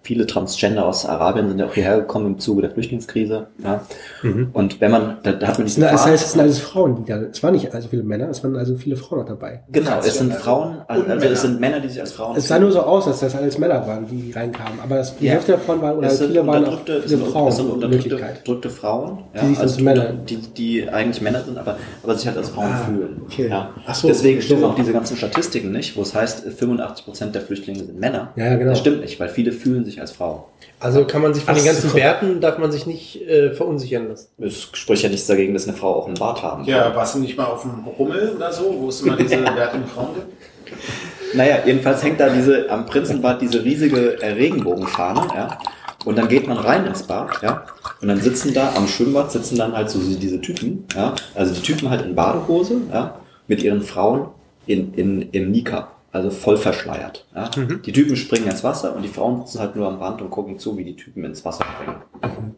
viele Transgender aus Arabien sind ja auch hierher gekommen im Zuge der Flüchtlingskrise. Ja. Mhm. Und wenn man, da, da hat man diesen Das heißt, es sind alles Frauen, die da, es waren nicht also viele Männer, es waren also viele Frauen noch dabei. Genau, es sind Frauen, also, also es sind Männer, die sich als Frauen. Es sah nur so aus, als das alles Männer waren, die reinkamen. Aber das, die ja. Hälfte davon waren, oder viele waren auch viele sind, Frauen. Es sind unterdrückte, unterdrückte Frauen, ja, die, also Männer. Die, die eigentlich Männer sind, aber, aber sich halt als Frauen ah, fühlen. Okay. Ja. Ach so, Deswegen stimmen auch diese ganzen Statistiken nicht, wo es heißt, 85 Prozent der Flüchtlinge sind Männer. Ja, genau. Das stimmt nicht, weil viele fühlen sich als Frau. Also kann man sich von Ach, den ganzen so. Werten, darf man sich nicht äh, verunsichern lassen. Es spricht ja nichts dagegen, dass eine Frau auch einen Bart haben kann. Ja, warst du nicht mal auf dem Rummel oder so, wo es immer diese in Frauen gibt? Naja, jedenfalls hängt da diese am Prinzenbad diese riesige äh, Regenbogenfahne, ja. Und dann geht man rein ins Bad, ja. Und dann sitzen da am Schwimmbad sitzen dann halt so diese Typen, ja. Also die Typen halt in Badehose, ja, mit ihren Frauen in, in, im Nika also voll verschleiert. Ja? Mhm. Die Typen springen ins Wasser und die Frauen sitzen halt nur am Rand und gucken zu, wie die Typen ins Wasser springen. Mhm.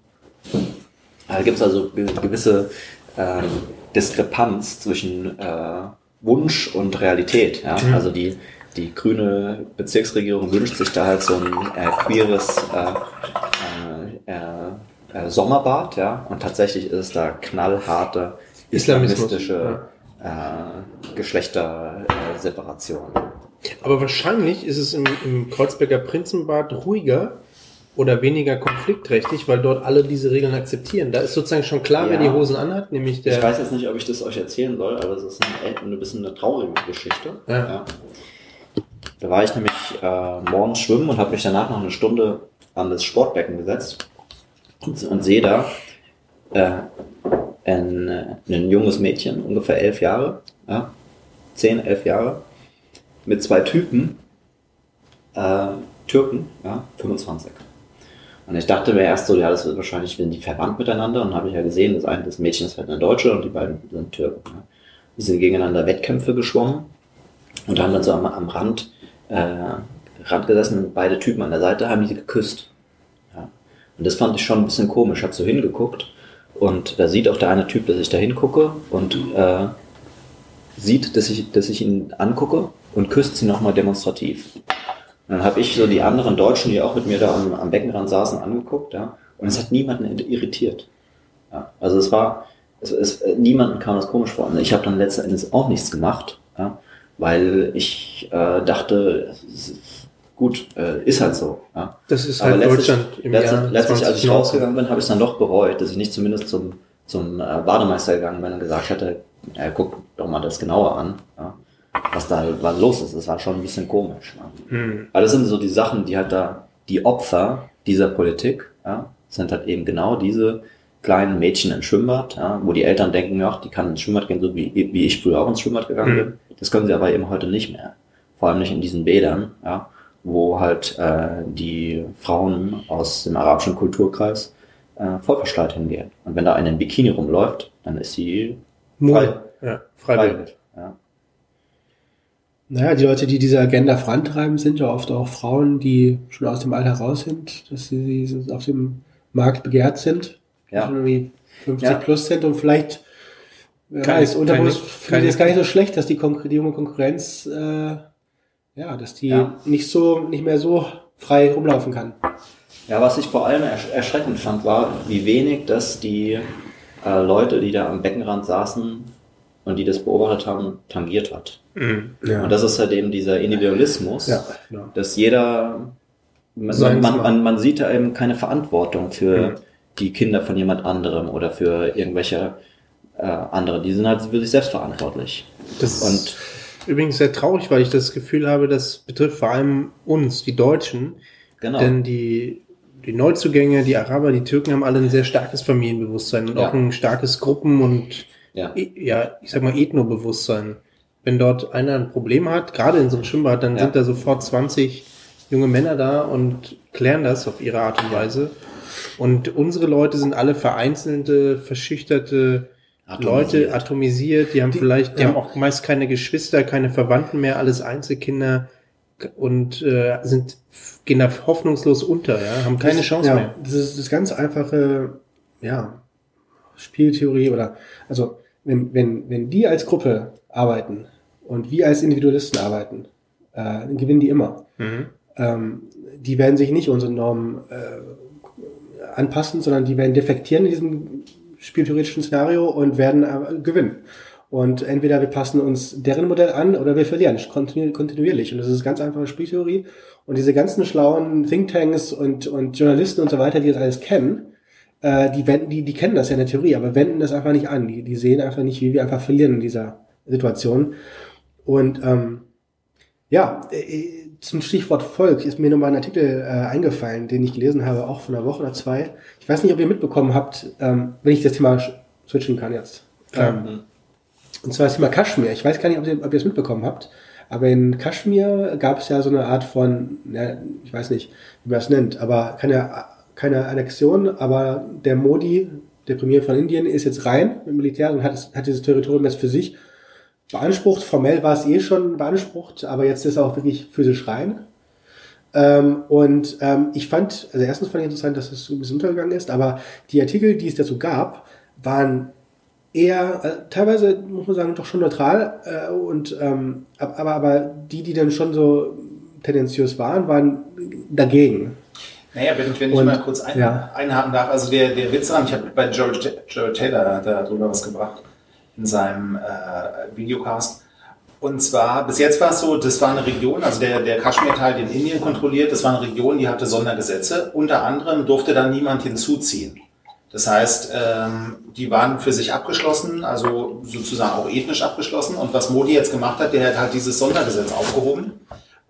Da gibt es also gewisse äh, Diskrepanz zwischen äh, Wunsch und Realität. Ja? Mhm. Also die, die grüne Bezirksregierung wünscht sich da halt so ein äh, queeres äh, äh, äh, Sommerbad, ja, und tatsächlich ist es da knallharte islamistische äh, Geschlechterseparation. Aber wahrscheinlich ist es im, im Kreuzberger Prinzenbad ruhiger oder weniger konfliktträchtig, weil dort alle diese Regeln akzeptieren. Da ist sozusagen schon klar, ja. wer die Hosen anhat, nämlich der. Ich weiß jetzt nicht, ob ich das euch erzählen soll, aber es ist ein, ein bisschen eine traurige Geschichte. Ja. ja. Da war ich nämlich äh, morgens schwimmen und habe mich danach noch eine Stunde an das Sportbecken gesetzt und, und sehe da äh, ein, ein junges Mädchen, ungefähr elf Jahre, ja, zehn, elf Jahre, mit zwei Typen, äh, Türken, ja, 25. Und ich dachte mir erst so, ja, das wird wahrscheinlich, wenn die verwandt miteinander. Und habe ich ja gesehen, das eine, das Mädchen ist halt eine Deutsche und die beiden sind Türken. Ja. Die sind gegeneinander Wettkämpfe geschwommen und haben dann so am, am Rand, äh, Rand gesessen beide Typen an der Seite haben die geküsst. Ja. Und das fand ich schon ein bisschen komisch. Habe so hingeguckt und da sieht auch der eine Typ, dass ich da hingucke und äh, sieht, dass ich, dass ich ihn angucke und küsst sie nochmal demonstrativ. Und dann habe ich so die anderen Deutschen, die auch mit mir da am, am Beckenrand saßen, angeguckt, ja, und es hat niemanden irritiert. Ja, also es war, es, es, niemanden kam das komisch vor. Und ich habe dann letzten Endes auch nichts gemacht, ja, weil ich äh, dachte, gut, äh, ist halt so. Ja. Das ist halt letztlich, Deutschland im letztlich, Jahr letztlich als ich rausgegangen bin, habe ich es dann doch bereut, dass ich nicht zumindest zum, zum äh, Bademeister gegangen bin und gesagt hätte, äh, guck doch mal das genauer an. Ja was da was los ist. Das war schon ein bisschen komisch. Ne? Mhm. Aber das sind so die Sachen, die halt da, die Opfer dieser Politik, ja, sind halt eben genau diese kleinen Mädchen im Schwimmbad, ja, wo die Eltern denken, ja, die kann ins Schwimmbad gehen, so wie, wie ich früher auch ins Schwimmbad gegangen mhm. bin. Das können sie aber eben heute nicht mehr. Vor allem nicht in diesen Bädern, ja, wo halt äh, die Frauen aus dem arabischen Kulturkreis äh, voll verschleiert hingehen. Und wenn da eine in Bikini rumläuft, dann ist sie frei. Ja, freiwillig. Ja. Naja, die Leute, die diese Agenda vorantreiben, sind ja oft auch Frauen, die schon aus dem Alter raus sind, dass sie auf dem Markt begehrt sind. Ja. Schon irgendwie 50 ja. plus sind und vielleicht, wer keine, weiß, unterbewusst finde ich es gar nicht so schlecht, dass die, Konkur die junge Konkurrenz, äh, ja, dass die ja. nicht so, nicht mehr so frei rumlaufen kann. Ja, was ich vor allem ersch erschreckend fand, war, wie wenig das die äh, Leute, die da am Beckenrand saßen und die das beobachtet haben, tangiert hat. Mhm. Ja. Und das ist halt eben dieser Individualismus, ja, ja. dass jeder, man, man, man, man, sieht da eben keine Verantwortung für mhm. die Kinder von jemand anderem oder für irgendwelche äh, andere. Die sind halt für sich selbst verantwortlich. Das und ist übrigens sehr traurig, weil ich das Gefühl habe, das betrifft vor allem uns, die Deutschen. Genau. Denn die die Neuzugänge, die Araber, die Türken haben alle ein sehr starkes Familienbewusstsein und ja. auch ein starkes Gruppen- und ja. Ja, ich sag mal Ethnobewusstsein. Wenn dort einer ein Problem hat, gerade in so einem Schwimmbad, dann ja. sind da sofort 20 junge Männer da und klären das auf ihre Art und Weise. Und unsere Leute sind alle vereinzelte, verschüchterte atomisiert. Leute, atomisiert. Die haben die, vielleicht, die ja. haben auch meist keine Geschwister, keine Verwandten mehr, alles Einzelkinder und äh, sind gehen da hoffnungslos unter, ja, haben keine das, Chance ja, mehr. Das ist das ganz einfache, ja, Spieltheorie oder also wenn, wenn, wenn die als Gruppe arbeiten und wir als Individualisten arbeiten, äh, dann gewinnen die immer. Mhm. Ähm, die werden sich nicht unseren Normen äh, anpassen, sondern die werden defektieren in diesem spieltheoretischen Szenario und werden äh, gewinnen. Und entweder wir passen uns deren Modell an oder wir verlieren kontinu kontinuierlich. Und das ist ganz einfache Spieltheorie. Und diese ganzen schlauen Thinktanks und, und Journalisten und so weiter, die das alles kennen, äh, die, wenden, die, die kennen das ja in der Theorie, aber wenden das einfach nicht an. Die, die sehen einfach nicht, wie wir einfach verlieren in dieser Situation. Und ähm, ja, äh, zum Stichwort Volk ist mir nochmal ein Artikel äh, eingefallen, den ich gelesen habe, auch von einer Woche oder zwei. Ich weiß nicht, ob ihr mitbekommen habt, ähm, wenn ich das Thema switchen kann jetzt. Ähm, und zwar das Thema Kaschmir. Ich weiß gar nicht, ob ihr, ob ihr es mitbekommen habt. Aber in Kaschmir gab es ja so eine Art von, ja, ich weiß nicht, wie man es nennt, aber keine, keine Annexion, aber der Modi, der Premier von Indien, ist jetzt rein mit Militär und hat, hat dieses Territorium jetzt für sich beansprucht. Formell war es eh schon beansprucht, aber jetzt ist er auch wirklich physisch rein. Ähm, und ähm, ich fand, also erstens fand ich interessant, dass es so ein bisschen untergegangen ist, aber die Artikel, die es dazu gab, waren eher, äh, teilweise muss man sagen, doch schon neutral äh, und ähm, aber, aber die, die dann schon so tendenziös waren, waren dagegen. Naja, wenn, wenn ich und, mal kurz ein, ja. einhaken darf, also der, der Witz daran, ich habe bei George, George Taylor darüber was gebracht in seinem äh, Videocast. Und zwar, bis jetzt war es so, das war eine Region, also der, der Kaschmir-Teil, den Indien kontrolliert, das war eine Region, die hatte Sondergesetze. Unter anderem durfte dann niemand hinzuziehen. Das heißt, ähm, die waren für sich abgeschlossen, also sozusagen auch ethnisch abgeschlossen. Und was Modi jetzt gemacht hat, der hat halt dieses Sondergesetz aufgehoben.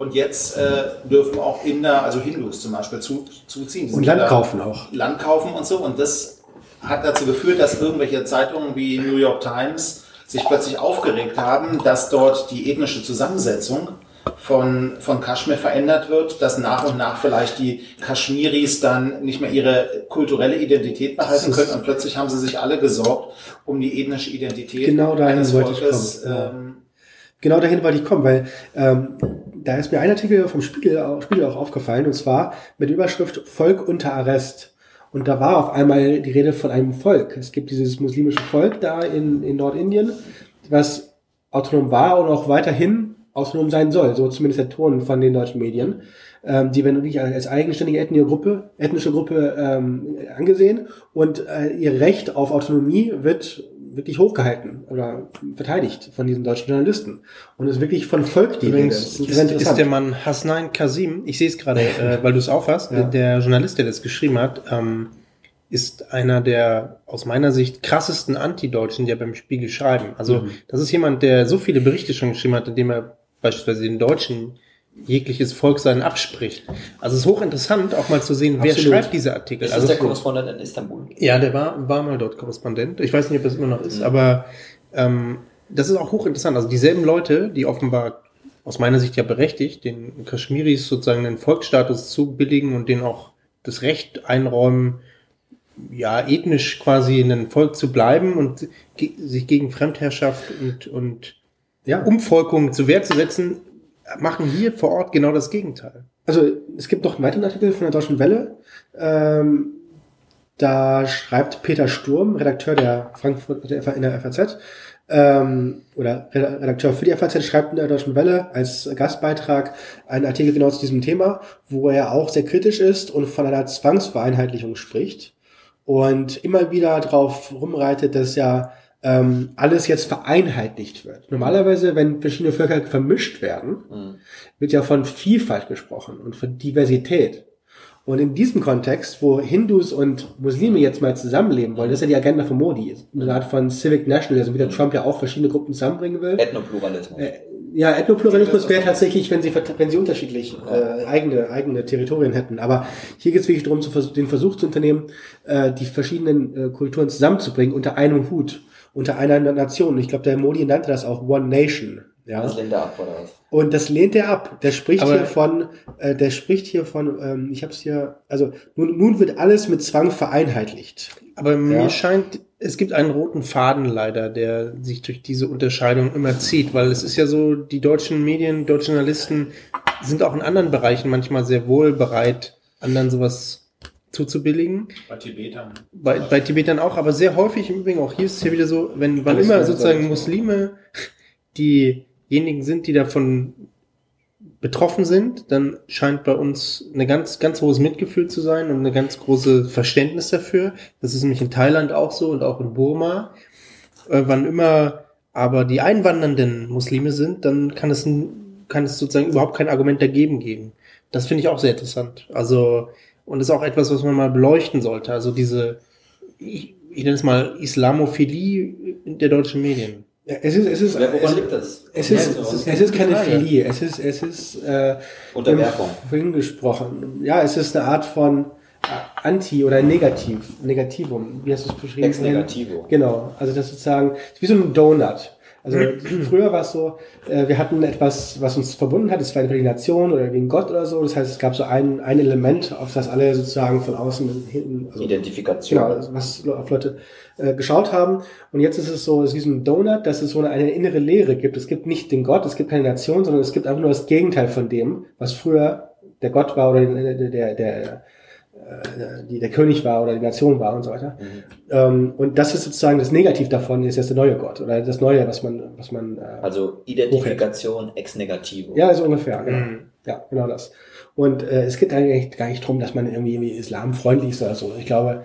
Und jetzt äh, dürfen auch Inder, also Hindus zum Beispiel, zu, zuziehen. Und Land kaufen auch. Land kaufen und so. Und das hat dazu geführt, dass irgendwelche Zeitungen wie New York Times sich plötzlich aufgeregt haben, dass dort die ethnische Zusammensetzung von, von Kaschmir verändert wird, dass nach und nach vielleicht die Kaschmiris dann nicht mehr ihre kulturelle Identität behalten können und plötzlich haben sie sich alle gesorgt um die ethnische Identität genau dahin wollte Volkes. Ich kommen. Ähm, genau dahin wollte ich kommen, weil ähm, da ist mir ein Artikel vom Spiegel, Spiegel auch aufgefallen und zwar mit Überschrift Volk unter Arrest. Und da war auf einmal die Rede von einem Volk. Es gibt dieses muslimische Volk da in, in Nordindien, was autonom war und auch weiterhin autonom sein soll, so zumindest der Ton von den deutschen Medien, ähm, die werden wirklich als eigenständige ethnische Gruppe, ethnische Gruppe ähm, angesehen und äh, ihr Recht auf Autonomie wird wirklich hochgehalten oder verteidigt von diesen deutschen Journalisten. Und es ist wirklich von Volk die Übrigens Rede. Ist, ist, der Mann Hasnain Kasim, ich sehe es gerade, äh, weil du es aufhast, ja. der Journalist, der das geschrieben hat, ähm, ist einer der aus meiner Sicht krassesten Antideutschen, die ja beim Spiegel schreiben. Also mhm. das ist jemand, der so viele Berichte schon geschrieben hat, indem er beispielsweise den Deutschen jegliches Volksein abspricht. Also es ist hochinteressant, auch mal zu sehen, wer Absolut. schreibt diese Artikel. Ist also der Korrespondent in Istanbul? Ja, der war, war mal dort Korrespondent. Ich weiß nicht, ob das immer noch ist, mhm. aber ähm, das ist auch hochinteressant. Also dieselben Leute, die offenbar aus meiner Sicht ja berechtigt, den Kaschmiris sozusagen den Volksstatus zu billigen und denen auch das Recht einräumen, ja, ethnisch quasi ein Volk zu bleiben und ge sich gegen Fremdherrschaft und, und ja. Umvolkung zur Wehr zu setzen, machen hier vor Ort genau das Gegenteil. Also es gibt noch einen weiteren Artikel von der Deutschen Welle. Ähm, da schreibt Peter Sturm, Redakteur der Frankfurt in der FAZ, ähm, oder Redakteur für die FAZ, schreibt in der Deutschen Welle als Gastbeitrag einen Artikel genau zu diesem Thema, wo er auch sehr kritisch ist und von einer Zwangsvereinheitlichung spricht und immer wieder darauf rumreitet, dass ja ähm, alles jetzt vereinheitlicht wird. Normalerweise, wenn verschiedene Völker vermischt werden, mhm. wird ja von Vielfalt gesprochen und von Diversität. Und in diesem Kontext, wo Hindus und Muslime jetzt mal zusammenleben wollen, das ist ja die Agenda von Modi, eine Art von Civic Nationalism, wie der Trump ja auch verschiedene Gruppen zusammenbringen will. Ethnopluralismus. Äh, ja, Ethnopluralismus wäre tatsächlich, wenn sie, wenn sie unterschiedlich äh, eigene, eigene Territorien hätten. Aber hier geht es wirklich darum, zu, den Versuch zu unternehmen, äh, die verschiedenen äh, Kulturen zusammenzubringen unter einem Hut unter einer Nation. Ich glaube, der Modi nannte das auch One Nation. Ja. Das lehnt er ab, oder was? Und das lehnt er ab. Der spricht Aber hier von, äh, der spricht hier von, ähm, ich habe es hier, also nun, nun wird alles mit Zwang vereinheitlicht. Aber ja. mir scheint, es gibt einen roten Faden leider, der sich durch diese Unterscheidung immer zieht, weil es ist ja so, die deutschen Medien, deutschen Journalisten sind auch in anderen Bereichen manchmal sehr wohl bereit, anderen sowas zuzubilligen. Bei Tibetern. Bei, bei Tibetern auch, aber sehr häufig im Übrigen auch hier ist es ja wieder so, wenn wann immer sozusagen Muslime diejenigen sind, die davon betroffen sind, dann scheint bei uns eine ganz, ganz hohes Mitgefühl zu sein und eine ganz große Verständnis dafür. Das ist nämlich in Thailand auch so und auch in Burma. Äh, wann immer aber die einwandernden Muslime sind, dann kann es, kann es sozusagen überhaupt kein Argument dagegen geben. Das finde ich auch sehr interessant. Also und ist auch etwas, was man mal beleuchten sollte. Also diese, ich, ich nenne es mal Islamophilie der deutschen Medien. Ja, es ist, es ist, ja, woran liegt das? Es ist, es ist, es ist keine Philie, es ist, es ist, äh, Unterwerfung. Vorhin gesprochen. Ja, es ist eine Art von äh, Anti- oder Negativ, Negativum. Wie hast du es beschrieben? Ex Negativo. Genau. Also das sozusagen, wie so ein Donut. Also früher war es so, äh, wir hatten etwas, was uns verbunden hat, es war entweder die Nation oder gegen Gott oder so. Das heißt, es gab so ein, ein Element, auf das alle sozusagen von außen hinten. Also, Identifikation. Genau, was auf Leute äh, geschaut haben. Und jetzt ist es so, es ist wie so ein Donut, dass es so eine, eine innere Leere gibt. Es gibt nicht den Gott, es gibt keine Nation, sondern es gibt einfach nur das Gegenteil von dem, was früher der Gott war oder der, der, der die der König war oder die Nation war und so weiter. Mhm. Ähm, und das ist sozusagen das Negativ davon, ist jetzt der neue Gott oder das Neue, was man, was man. Äh, also Identifikation hochhält. ex negativo. Ja, so ungefähr, genau. Mhm. Ja, genau das. Und äh, es geht eigentlich gar nicht drum, dass man irgendwie, irgendwie islamfreundlich ist oder so. Ich glaube,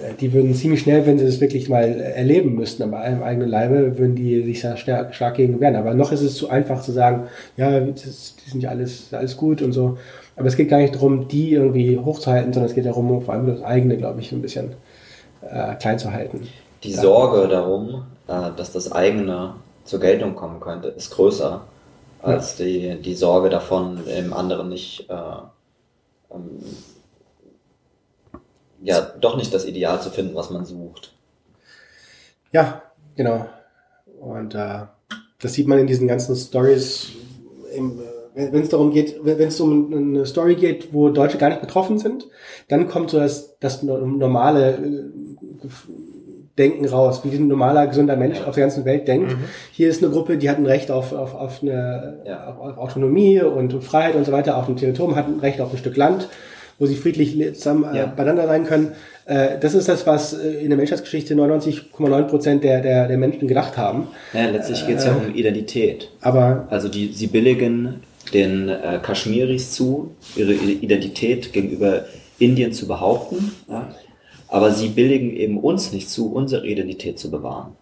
äh, die würden ziemlich schnell, wenn sie das wirklich mal erleben müssten, aber im eigenen Leibe, würden die sich da stark, stark gegen wehren. Aber noch ist es zu einfach zu sagen, ja, das, die sind ja alles, alles gut und so. Aber es geht gar nicht darum, die irgendwie hochzuhalten, sondern es geht darum, vor allem das eigene, glaube ich, ein bisschen äh, klein zu halten. Die Sorge darum, äh, dass das eigene zur Geltung kommen könnte, ist größer als ja. die, die Sorge davon, im anderen nicht, äh, ähm, ja, doch nicht das Ideal zu finden, was man sucht. Ja, genau. Und äh, das sieht man in diesen ganzen Stories im, wenn es darum geht, wenn es um eine Story geht, wo Deutsche gar nicht betroffen sind, dann kommt so das, das normale äh, Denken raus, wie ein normaler, gesunder Mensch ja. auf der ganzen Welt denkt. Mhm. Hier ist eine Gruppe, die hat ein Recht auf, auf, auf eine ja. auf Autonomie und Freiheit und so weiter, auf ein Territorium, hat ein Recht auf ein Stück Land, wo sie friedlich zusammen äh, ja. beieinander sein können. Äh, das ist das, was in der Menschheitsgeschichte 99,9 Prozent der, der, der Menschen gedacht haben. Ja, letztlich geht es ja um Identität. Aber also die, sie billigen den äh, Kaschmiris zu, ihre Identität gegenüber Indien zu behaupten, ja? aber sie billigen eben uns nicht zu, unsere Identität zu bewahren.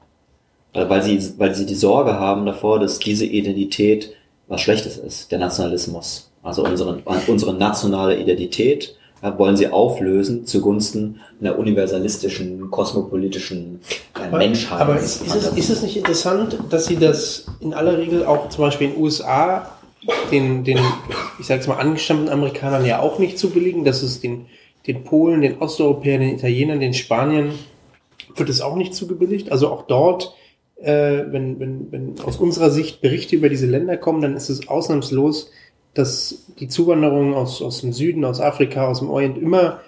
Weil sie, weil sie die Sorge haben davor, dass diese Identität was Schlechtes ist, der Nationalismus. Also unsere, unsere nationale Identität ja, wollen sie auflösen zugunsten einer universalistischen, kosmopolitischen äh, Menschheit. Aber ist, ist, es, ist es nicht interessant, dass sie das in aller Regel auch zum Beispiel in den USA den, den ich jetzt mal, angestammten Amerikanern ja auch nicht zu billigen. Das ist den, den Polen, den Osteuropäern, den Italienern, den Spaniern wird es auch nicht zugebilligt. Also auch dort, äh, wenn, wenn, wenn aus unserer Sicht Berichte über diese Länder kommen, dann ist es ausnahmslos, dass die Zuwanderung aus, aus dem Süden, aus Afrika, aus dem Orient immer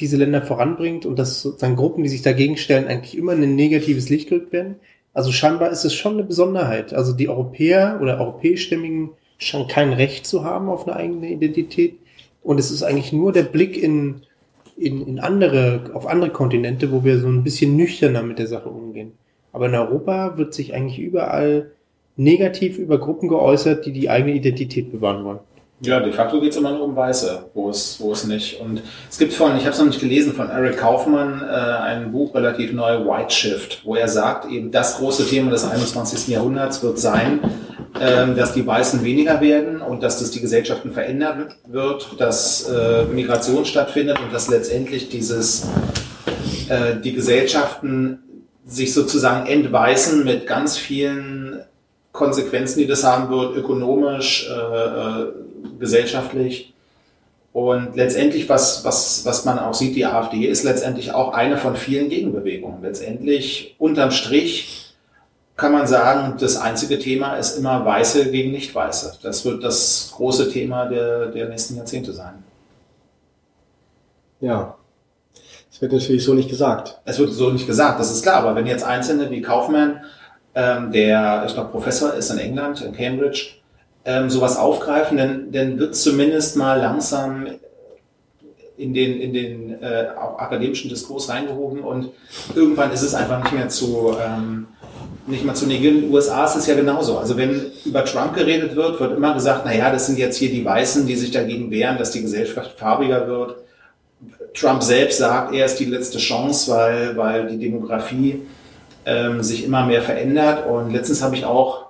diese Länder voranbringt und dass sozusagen Gruppen, die sich dagegen stellen, eigentlich immer in ein negatives Licht gerückt werden. Also scheinbar ist es schon eine Besonderheit. Also die Europäer oder europäischstämmigen scheinen kein Recht zu haben auf eine eigene Identität. Und es ist eigentlich nur der Blick in, in, in andere, auf andere Kontinente, wo wir so ein bisschen nüchterner mit der Sache umgehen. Aber in Europa wird sich eigentlich überall negativ über Gruppen geäußert, die die eigene Identität bewahren wollen. Ja, de facto geht es immer nur um Weiße, wo es, wo es nicht. Und es gibt von, ich habe es noch nicht gelesen, von Eric Kaufmann äh, ein Buch relativ neu, White Shift, wo er sagt, eben das große Thema des 21. Jahrhunderts wird sein, ähm, dass die Weißen weniger werden und dass das die Gesellschaften verändern wird, dass äh, Migration stattfindet und dass letztendlich dieses, äh, die Gesellschaften sich sozusagen entweißen mit ganz vielen Konsequenzen, die das haben wird, ökonomisch, äh, äh, gesellschaftlich. Und letztendlich, was, was, was man auch sieht, die AfD ist letztendlich auch eine von vielen Gegenbewegungen. Letztendlich, unterm Strich, kann man sagen, das einzige Thema ist immer Weiße gegen Nicht-Weiße. Das wird das große Thema der, der nächsten Jahrzehnte sein. Ja. Es wird natürlich so nicht gesagt. Es wird so nicht gesagt, das ist klar. Aber wenn jetzt Einzelne wie Kaufmann ähm, der, ich glaube, Professor ist in England, in Cambridge, ähm, sowas aufgreifen, dann, dann wird zumindest mal langsam in den, in den äh, akademischen Diskurs reingehoben und irgendwann ist es einfach nicht mehr zu, ähm, nicht mehr zu negieren. In den USA ist es ja genauso. Also wenn über Trump geredet wird, wird immer gesagt, na ja, das sind jetzt hier die Weißen, die sich dagegen wehren, dass die Gesellschaft farbiger wird. Trump selbst sagt, er ist die letzte Chance, weil, weil die Demografie ähm, sich immer mehr verändert. Und letztens habe ich auch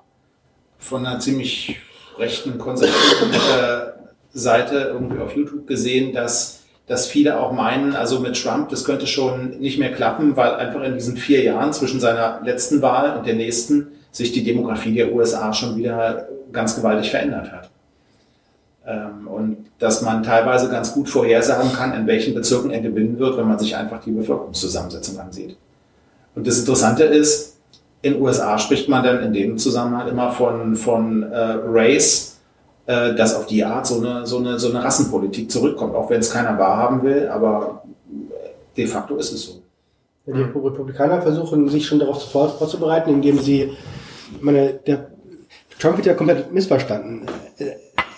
von einer ziemlich rechten, konservativen äh, Seite irgendwie auf YouTube gesehen, dass, dass viele auch meinen, also mit Trump, das könnte schon nicht mehr klappen, weil einfach in diesen vier Jahren zwischen seiner letzten Wahl und der nächsten sich die Demografie der USA schon wieder ganz gewaltig verändert hat. Ähm, und dass man teilweise ganz gut vorhersagen kann, in welchen Bezirken er gewinnen wird, wenn man sich einfach die Bevölkerungszusammensetzung ansieht. Und das Interessante ist, in den USA spricht man dann in dem Zusammenhang immer von, von äh, Race, äh, dass auf die Art so eine, so, eine, so eine Rassenpolitik zurückkommt, auch wenn es keiner wahrhaben will, aber de facto ist es so. Die Republikaner versuchen sich schon darauf vorzubereiten, indem sie, meine, der Trump wird ja komplett missverstanden.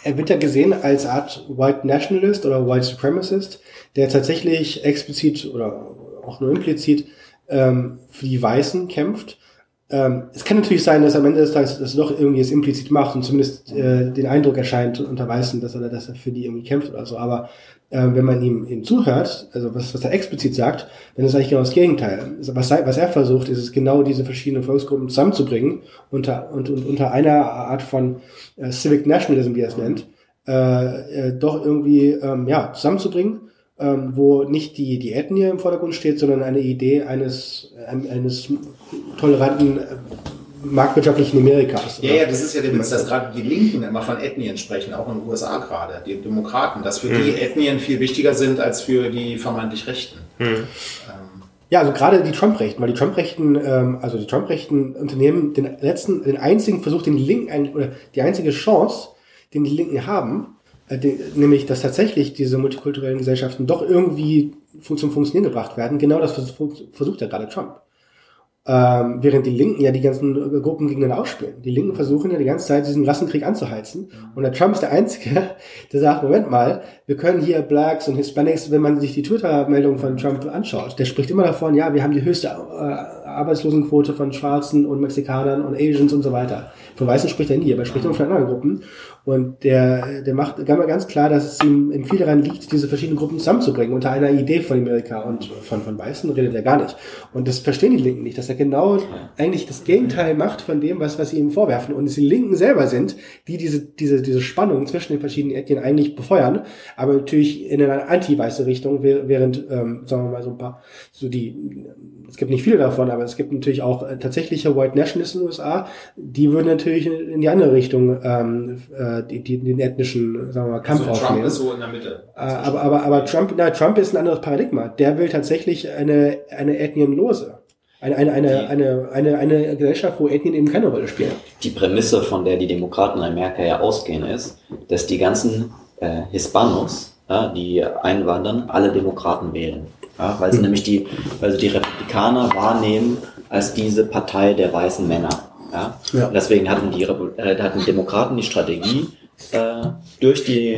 Er wird ja gesehen als Art White Nationalist oder White Supremacist, der tatsächlich explizit oder auch nur implizit ähm, für die Weißen kämpft. Ähm, es kann natürlich sein, dass am Ende des Tages das doch irgendwie es implizit macht und zumindest äh, den Eindruck erscheint unter Weißen, dass er, dass er für die irgendwie kämpft oder so. Aber äh, wenn man ihm, ihm zuhört, also was, was er explizit sagt, dann ist eigentlich genau das Gegenteil. Also was, was er versucht, ist es genau diese verschiedenen Volksgruppen zusammenzubringen unter, und, und unter einer Art von äh, Civic Nationalism, wie er es nennt, äh, äh, doch irgendwie ähm, ja, zusammenzubringen ähm, wo nicht die, die Ethnie im Vordergrund steht, sondern eine Idee eines, eines toleranten äh, marktwirtschaftlichen Amerikas. Ja, ja, das ist ja der Witz, dass gerade die Linken immer von Ethnien sprechen, auch in den USA gerade, die Demokraten, dass für mhm. die Ethnien viel wichtiger sind als für die vermeintlich Rechten. Mhm. Ähm. Ja, also gerade die Trump-Rechten, weil die Trump-Rechten, ähm, also die Trump-Rechten unternehmen den letzten, den einzigen Versuch, den die Linken, oder die einzige Chance, den die Linken haben, nämlich dass tatsächlich diese multikulturellen Gesellschaften doch irgendwie zum Funktionieren gebracht werden. Genau das versucht ja gerade Trump. Ähm, während die Linken ja die ganzen Gruppen gegeneinander ausspielen. Die Linken versuchen ja die ganze Zeit diesen Rassenkrieg anzuheizen. Mhm. Und der Trump ist der Einzige, der sagt, Moment mal, wir können hier Blacks und Hispanics, wenn man sich die Twitter-Meldung von Trump anschaut, der spricht immer davon, ja, wir haben die höchste äh, Arbeitslosenquote von Schwarzen und Mexikanern und Asians und so weiter. Von Weißen spricht er nie, aber er spricht immer von anderen Gruppen. Und der, der macht ganz klar, dass es ihm, ihm viel daran liegt, diese verschiedenen Gruppen zusammenzubringen unter einer Idee von Amerika. Und von, von Weißen redet er gar nicht. Und das verstehen die Linken nicht, dass er genau eigentlich das Gegenteil macht von dem, was, was sie ihm vorwerfen. Und es die Linken selber sind, die diese, diese, diese Spannung zwischen den verschiedenen Ethnien eigentlich befeuern, aber natürlich in einer anti-weiße Richtung, während, ähm, sagen wir mal, so ein paar, so die, es gibt nicht viele davon, aber es gibt natürlich auch äh, tatsächliche White Nationalists in den USA, die würden natürlich in, in die andere Richtung ähm, äh, die, die, den ethnischen, sagen wir mal, Kampf also aufnehmen. Trump ist so in der Mitte. Äh, aber, aber, aber Trump, na, Trump ist ein anderes Paradigma. Der will tatsächlich eine, eine ethnienlose. Eine, eine, eine, eine, eine, eine Gesellschaft, wo Ethnien eben keine Rolle spielen. Die Prämisse, von der die Demokraten in Amerika ja ausgehen, ist, dass die ganzen äh, Hispanos, ja, die einwandern, alle Demokraten wählen. Ja, weil sie nämlich die, weil sie die Republikaner wahrnehmen als diese Partei der weißen Männer. Ja? ja. Deswegen hatten die äh, hatten Demokraten die Strategie, äh, durch die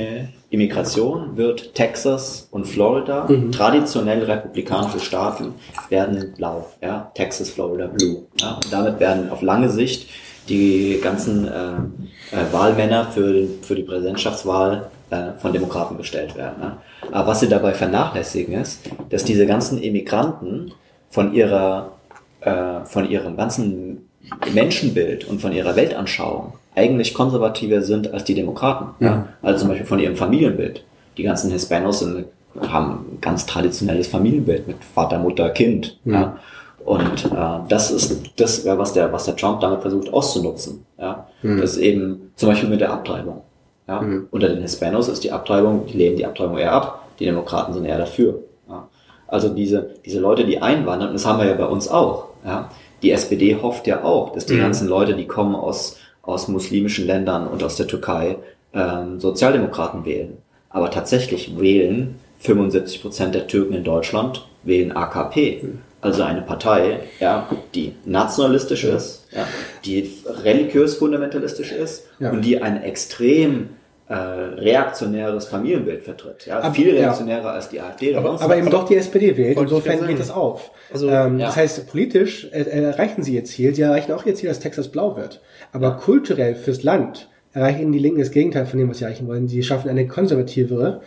Immigration wird Texas und Florida, mhm. traditionell republikanische Staaten, werden blau. Ja? Texas, Florida, blue. Ja? Und damit werden auf lange Sicht die ganzen äh, äh, Wahlmänner für, für die Präsidentschaftswahl äh, von Demokraten gestellt werden. Ne? Aber was sie dabei vernachlässigen ist, dass diese ganzen Immigranten von ihrer, äh, von ihrem ganzen Menschenbild und von ihrer Weltanschauung eigentlich konservativer sind als die Demokraten. Ja. ja? Also zum Beispiel von ihrem Familienbild. Die ganzen Hispanos sind, haben ein ganz traditionelles Familienbild mit Vater, Mutter, Kind. Ja. ja? Und äh, das ist das, was der, was der Trump damit versucht auszunutzen. Ja? Mhm. Das ist eben zum Beispiel mit der Abtreibung. Ja? Mhm. Unter den Hispanos ist die Abtreibung, die lehnen die Abtreibung eher ab, die Demokraten sind eher dafür. Ja? Also diese, diese Leute, die einwandern, und das haben wir ja bei uns auch. Ja? Die SPD hofft ja auch, dass die mhm. ganzen Leute, die kommen aus, aus muslimischen Ländern und aus der Türkei, ähm, Sozialdemokraten wählen. Aber tatsächlich wählen 75 Prozent der Türken in Deutschland wählen AKP. Mhm also eine Partei, ja, die nationalistisch ja. ist, ja, die religiös fundamentalistisch ist ja. und die ein extrem äh, reaktionäres Familienbild vertritt. Ja, aber, viel reaktionärer als die AfD. Aber, aber eben doch die SPD wählt. Insofern geht das auf. Also, ähm, Das heißt, politisch äh, erreichen sie ihr Ziel. Sie erreichen auch ihr Ziel, dass Texas blau wird. Aber kulturell fürs Land erreichen die Linken das Gegenteil von dem, was sie erreichen wollen. Sie schaffen eine konservativere,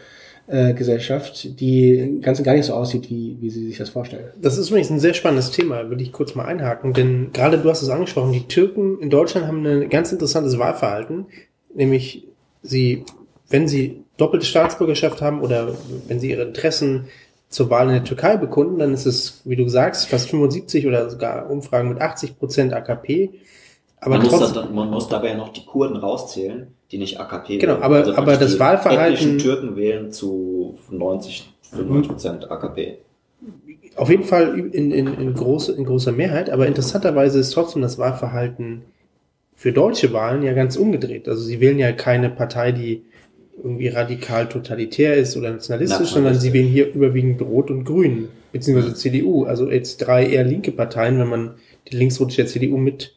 äh, Gesellschaft, die ganz und gar nicht so aussieht, wie, wie sie sich das vorstellen. Das ist übrigens ein sehr spannendes Thema, würde ich kurz mal einhaken, denn gerade du hast es angesprochen, die Türken in Deutschland haben ein ganz interessantes Wahlverhalten, nämlich sie, wenn sie doppelte Staatsbürgerschaft haben oder wenn sie ihre Interessen zur Wahl in der Türkei bekunden, dann ist es, wie du sagst, fast 75 oder sogar Umfragen mit 80 Prozent AKP. Aber man, trotzdem, muss, man muss dabei noch die Kurden rauszählen die nicht AKP Genau, wählen. aber, also aber das Wahlverhalten. Die Türken wählen zu 90, 95 Prozent AKP. Auf jeden Fall in, in, in, große, in großer Mehrheit, aber interessanterweise ist trotzdem das Wahlverhalten für deutsche Wahlen ja ganz umgedreht. Also sie wählen ja keine Partei, die irgendwie radikal totalitär ist oder nationalistisch, sondern sie wählen hier überwiegend Rot und Grün, beziehungsweise CDU. Also jetzt drei eher linke Parteien, wenn man die linksrotische CDU mit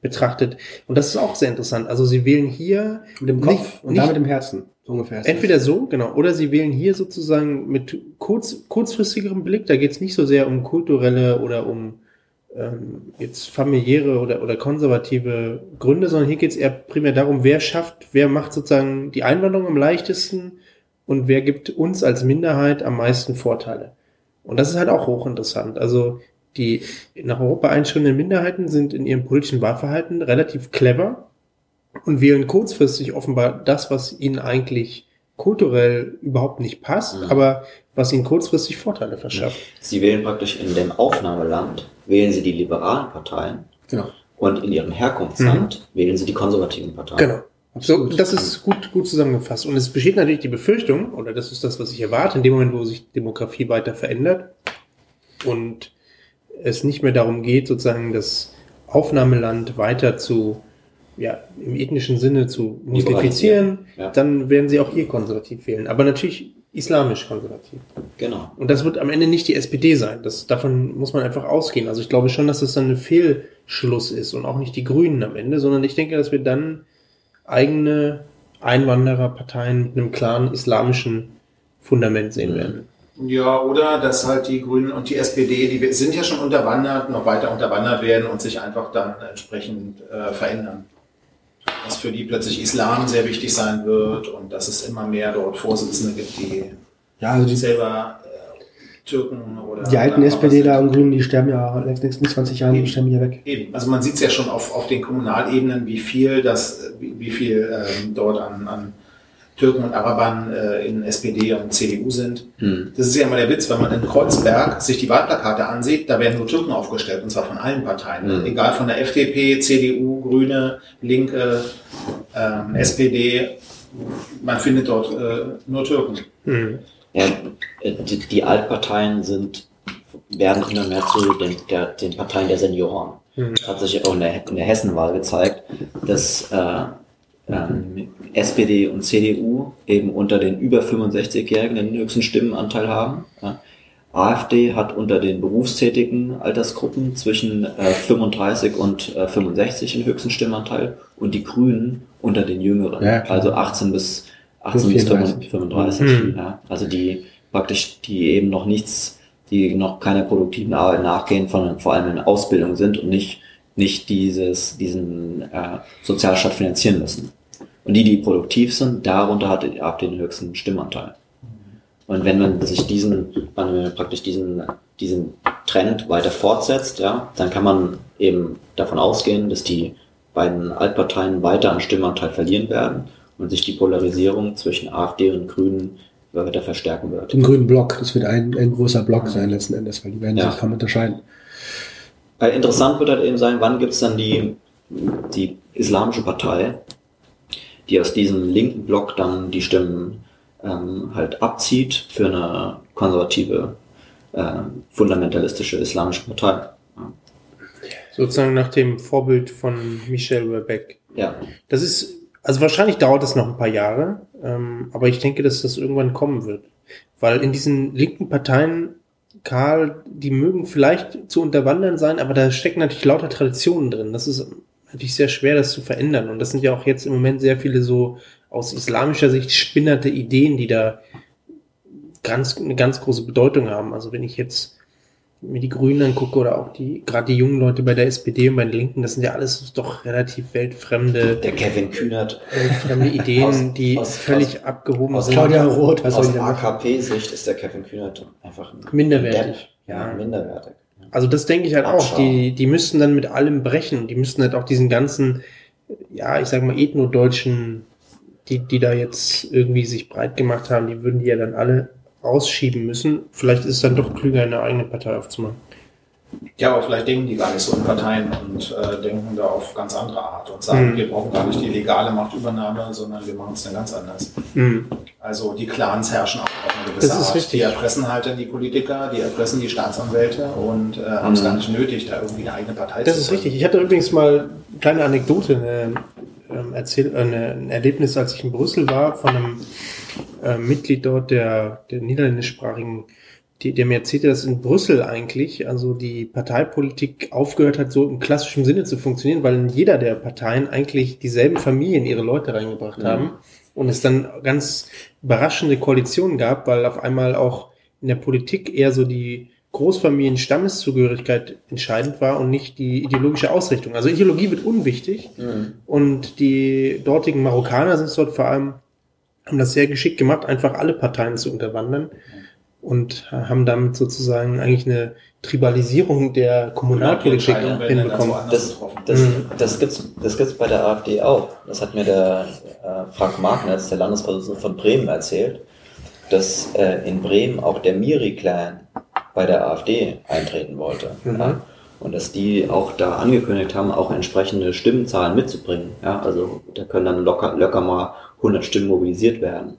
betrachtet. Und das ist auch sehr interessant. Also sie wählen hier mit dem Kopf nicht, und nicht, damit im Herzen. So ungefähr. Entweder so, genau. Oder sie wählen hier sozusagen mit kurz, kurzfristigerem Blick. Da geht es nicht so sehr um kulturelle oder um ähm, jetzt familiäre oder, oder konservative Gründe, sondern hier geht es eher primär darum, wer schafft, wer macht sozusagen die Einwanderung am leichtesten und wer gibt uns als Minderheit am meisten Vorteile. Und das ist halt auch hochinteressant. Also die nach Europa einschrittenden Minderheiten sind in ihrem politischen Wahlverhalten relativ clever und wählen kurzfristig offenbar das, was ihnen eigentlich kulturell überhaupt nicht passt, mhm. aber was ihnen kurzfristig Vorteile verschafft. Sie wählen praktisch in dem Aufnahmeland, wählen sie die liberalen Parteien genau. und in ihrem Herkunftsland mhm. wählen sie die konservativen Parteien. Genau. So, das ist gut, gut zusammengefasst. Und es besteht natürlich die Befürchtung, oder das ist das, was ich erwarte, in dem Moment, wo sich Demografie weiter verändert und es nicht mehr darum geht, sozusagen das Aufnahmeland weiter zu, ja, im ethnischen Sinne zu muslifizieren, ja. dann werden sie auch hier konservativ wählen. Aber natürlich islamisch konservativ. Genau. Und das wird am Ende nicht die SPD sein. Das, davon muss man einfach ausgehen. Also ich glaube schon, dass das dann ein Fehlschluss ist und auch nicht die Grünen am Ende, sondern ich denke, dass wir dann eigene Einwandererparteien mit einem klaren islamischen Fundament sehen werden. Ja, oder dass halt die Grünen und die SPD, die sind ja schon unterwandert, noch weiter unterwandert werden und sich einfach dann entsprechend äh, verändern. Dass für die plötzlich Islam sehr wichtig sein wird und dass es immer mehr dort Vorsitzende gibt, die, ja, also die selber äh, Türken oder. Die alten SPDler und Grünen, die sterben ja in den nächsten 20 Jahren, die sterben ja weg. Eben. Also man sieht es ja schon auf, auf den Kommunalebenen, wie viel das, wie, wie viel ähm, dort an, an Türken und Arabern äh, in SPD und CDU sind. Hm. Das ist ja immer der Witz, wenn man in Kreuzberg sich die Wahlplakate ansieht, da werden nur Türken aufgestellt, und zwar von allen Parteien. Hm. Egal von der FDP, CDU, Grüne, Linke, ähm, SPD, man findet dort äh, nur Türken. Hm. Ja, die, die, Altparteien sind, werden immer mehr zu den, der, den Parteien der Senioren. Das hat sich auch in der, in der Hessenwahl gezeigt, dass äh, ähm, SPD und CDU eben unter den über 65-Jährigen den höchsten Stimmenanteil haben. Ja. AfD hat unter den berufstätigen Altersgruppen zwischen äh, 35 und äh, 65 den höchsten Stimmanteil und die Grünen unter den Jüngeren, ja, also 18 bis 18 bis 35. Mhm. Ja, also die praktisch die eben noch nichts, die noch keiner produktiven Arbeit nachgehen, sondern vor allem in Ausbildung sind und nicht nicht dieses diesen äh, Sozialstaat finanzieren müssen. Und die, die produktiv sind, darunter hat die AfD den höchsten Stimmanteil. Und wenn man sich diesen, wenn man praktisch diesen, diesen Trend weiter fortsetzt, ja, dann kann man eben davon ausgehen, dass die beiden Altparteien weiter an Stimmanteil verlieren werden und sich die Polarisierung zwischen AfD und Grünen weiter verstärken wird. Den grünen Block, das wird ein, ein großer Block sein letzten Endes, weil die werden ja. sich kaum unterscheiden. Weil interessant wird halt eben sein, wann gibt es dann die, die islamische Partei, die aus diesem linken Block dann die Stimmen ähm, halt abzieht für eine konservative, äh, fundamentalistische islamische Partei. Ja. Sozusagen nach dem Vorbild von Michel Webeck. Ja. Das ist, also wahrscheinlich dauert es noch ein paar Jahre, ähm, aber ich denke, dass das irgendwann kommen wird. Weil in diesen linken Parteien, Karl, die mögen vielleicht zu unterwandern sein, aber da stecken natürlich lauter Traditionen drin. Das ist natürlich sehr schwer, das zu verändern. Und das sind ja auch jetzt im Moment sehr viele so aus islamischer Sicht spinnerte Ideen, die da ganz, eine ganz große Bedeutung haben. Also wenn ich jetzt mir die Grünen angucke oder auch die, gerade die jungen Leute bei der SPD und bei den Linken, das sind ja alles doch relativ weltfremde. Der Kevin Kühnert. Weltfremde Ideen, aus, die aus, völlig aus, abgehoben aus sind. Claudia Roth, was aus AKP-Sicht ist der Kevin Kühnert einfach minderwertig. Ja, minderwertig. Also das denke ich halt Abschau. auch. Die, die müssten dann mit allem brechen. Die müssten halt auch diesen ganzen, ja, ich sag mal, ethnodeutschen die, die da jetzt irgendwie sich breit gemacht haben, die würden die ja dann alle rausschieben müssen. Vielleicht ist es dann doch klüger, eine eigene Partei aufzumachen. Ja, aber vielleicht denken die gar nicht so in Parteien und äh, denken da auf ganz andere Art und sagen, mhm. wir brauchen gar nicht die legale Machtübernahme, sondern wir machen es dann ganz anders. Mhm. Also die Clans herrschen auch auf eine gewisse das ist Art. Richtig. Die erpressen halt dann die Politiker, die erpressen die Staatsanwälte und äh, haben es mhm. gar nicht nötig, da irgendwie eine eigene Partei das zu Das ist richtig. Ich hatte übrigens mal eine kleine Anekdote. Eine ähm, erzählt, äh, ein Erlebnis, als ich in Brüssel war, von einem äh, Mitglied dort der, der niederländischsprachigen, die, der dass in Brüssel eigentlich, also die Parteipolitik aufgehört hat, so im klassischen Sinne zu funktionieren, weil in jeder der Parteien eigentlich dieselben Familien ihre Leute reingebracht mhm. haben und es dann ganz überraschende Koalitionen gab, weil auf einmal auch in der Politik eher so die Großfamilien-Stammeszugehörigkeit entscheidend war und nicht die ideologische Ausrichtung. Also Ideologie wird unwichtig mhm. und die dortigen Marokkaner sind dort vor allem, haben das sehr geschickt gemacht, einfach alle Parteien zu unterwandern und haben damit sozusagen eigentlich eine Tribalisierung der Kommunalpolitik hinbekommen. Das, das, mhm. das gibt's, das gibt's bei der AfD auch. Das hat mir der äh, Frank Magnetz, der Landesvorsitzende von Bremen, erzählt, dass äh, in Bremen auch der Miri-Clan bei der AfD eintreten wollte. Mhm. Ja? Und dass die auch da angekündigt haben, auch entsprechende Stimmenzahlen mitzubringen. Ja? Also da können dann locker, locker mal 100 Stimmen mobilisiert werden.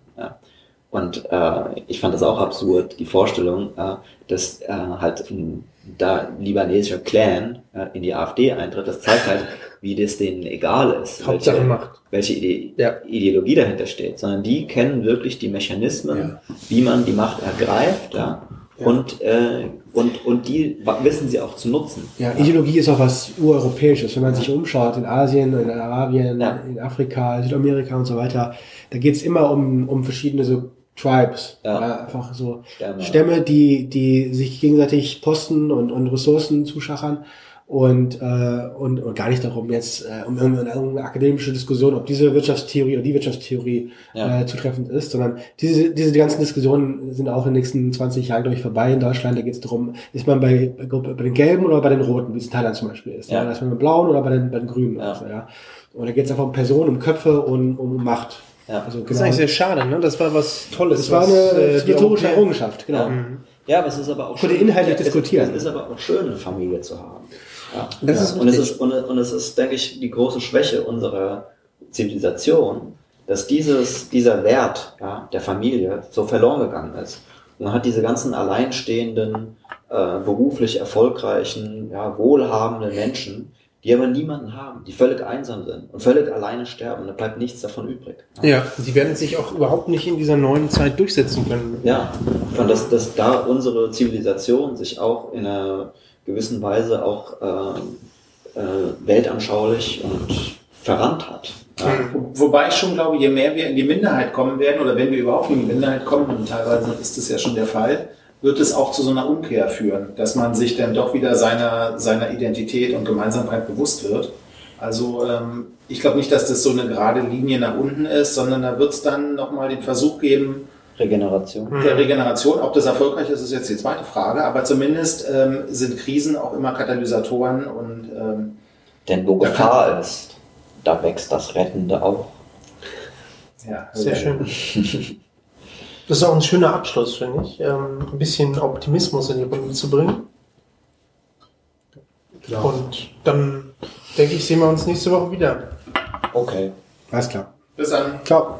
Und äh, ich fand das auch absurd, die Vorstellung, äh, dass äh, halt ein da libanesischer Clan äh, in die AfD eintritt. Das zeigt halt, wie das denen egal ist, welche, Macht. welche Ide ja. Ideologie dahinter steht. Sondern die kennen wirklich die Mechanismen, ja. wie man die Macht ergreift. Ja? Und, äh, und, und die wissen sie auch zu nutzen. Ja, Ideologie ist auch was Ureuropäisches. Wenn man sich umschaut in Asien, in Arabien, in Afrika, Südamerika und so weiter, da geht's immer um, um verschiedene so Tribes. Ja. ja einfach so Stämme. Stämme, die, die sich gegenseitig Posten und, und Ressourcen zuschachern und, äh, und, und gar nicht darum jetzt äh, um irgendeine akademische Diskussion, ob diese Wirtschaftstheorie oder die Wirtschaftstheorie ja. äh, zutreffend ist, sondern diese, diese ganzen Diskussionen sind auch in den nächsten 20 Jahren, glaube ich, vorbei in Deutschland. Da geht es darum, ist man bei, bei, bei den Gelben oder bei den Roten, wie es in Thailand zum Beispiel ist. Ja. Ja? Ist man bei den Blauen oder bei den, bei den Grünen. Ja. Also, ja. Und da geht es einfach um Personen, um Köpfe und um Macht. Ja. Also, genau. Das ist eigentlich sehr schade, ne? Das war was Tolles. Das war eine äh, rhetorische Errungenschaft, genau. Mhm. Ja, aber es ist aber auch schön. inhaltlich diskutieren. Es ist aber auch schön, eine Familie zu haben. Ja. Das ja. Ist und, es ist, und, und es ist, denke ich, die große Schwäche unserer Zivilisation, dass dieses, dieser Wert ja, der Familie so verloren gegangen ist. Und man hat diese ganzen alleinstehenden, äh, beruflich erfolgreichen, ja, wohlhabenden Menschen, die aber niemanden haben, die völlig einsam sind und völlig alleine sterben. Da bleibt nichts davon übrig. Ja, die werden sich auch überhaupt nicht in dieser neuen Zeit durchsetzen können. Ja, und dass, dass da unsere Zivilisation sich auch in einer gewissen Weise auch äh, äh, weltanschaulich und verrannt hat. Ja. Wobei ich schon glaube, je mehr wir in die Minderheit kommen werden, oder wenn wir überhaupt in die Minderheit kommen, und teilweise ist das ja schon der Fall, wird es auch zu so einer Umkehr führen, dass man sich dann doch wieder seiner, seiner Identität und Gemeinsamkeit bewusst wird. Also ähm, ich glaube nicht, dass das so eine gerade Linie nach unten ist, sondern da wird es dann nochmal den Versuch geben, Regeneration. Der Regeneration, ob das erfolgreich ist, ist jetzt die zweite Frage, aber zumindest ähm, sind Krisen auch immer Katalysatoren und ähm, denn wo Gefahr ist, da wächst das Rettende auch. Ja, sehr schön. Das ist auch ein schöner Abschluss, finde ich. Ähm, ein bisschen Optimismus in die Runde zu bringen. Genau. Und dann denke ich, sehen wir uns nächste Woche wieder. Okay. Alles klar. Bis dann. Ciao.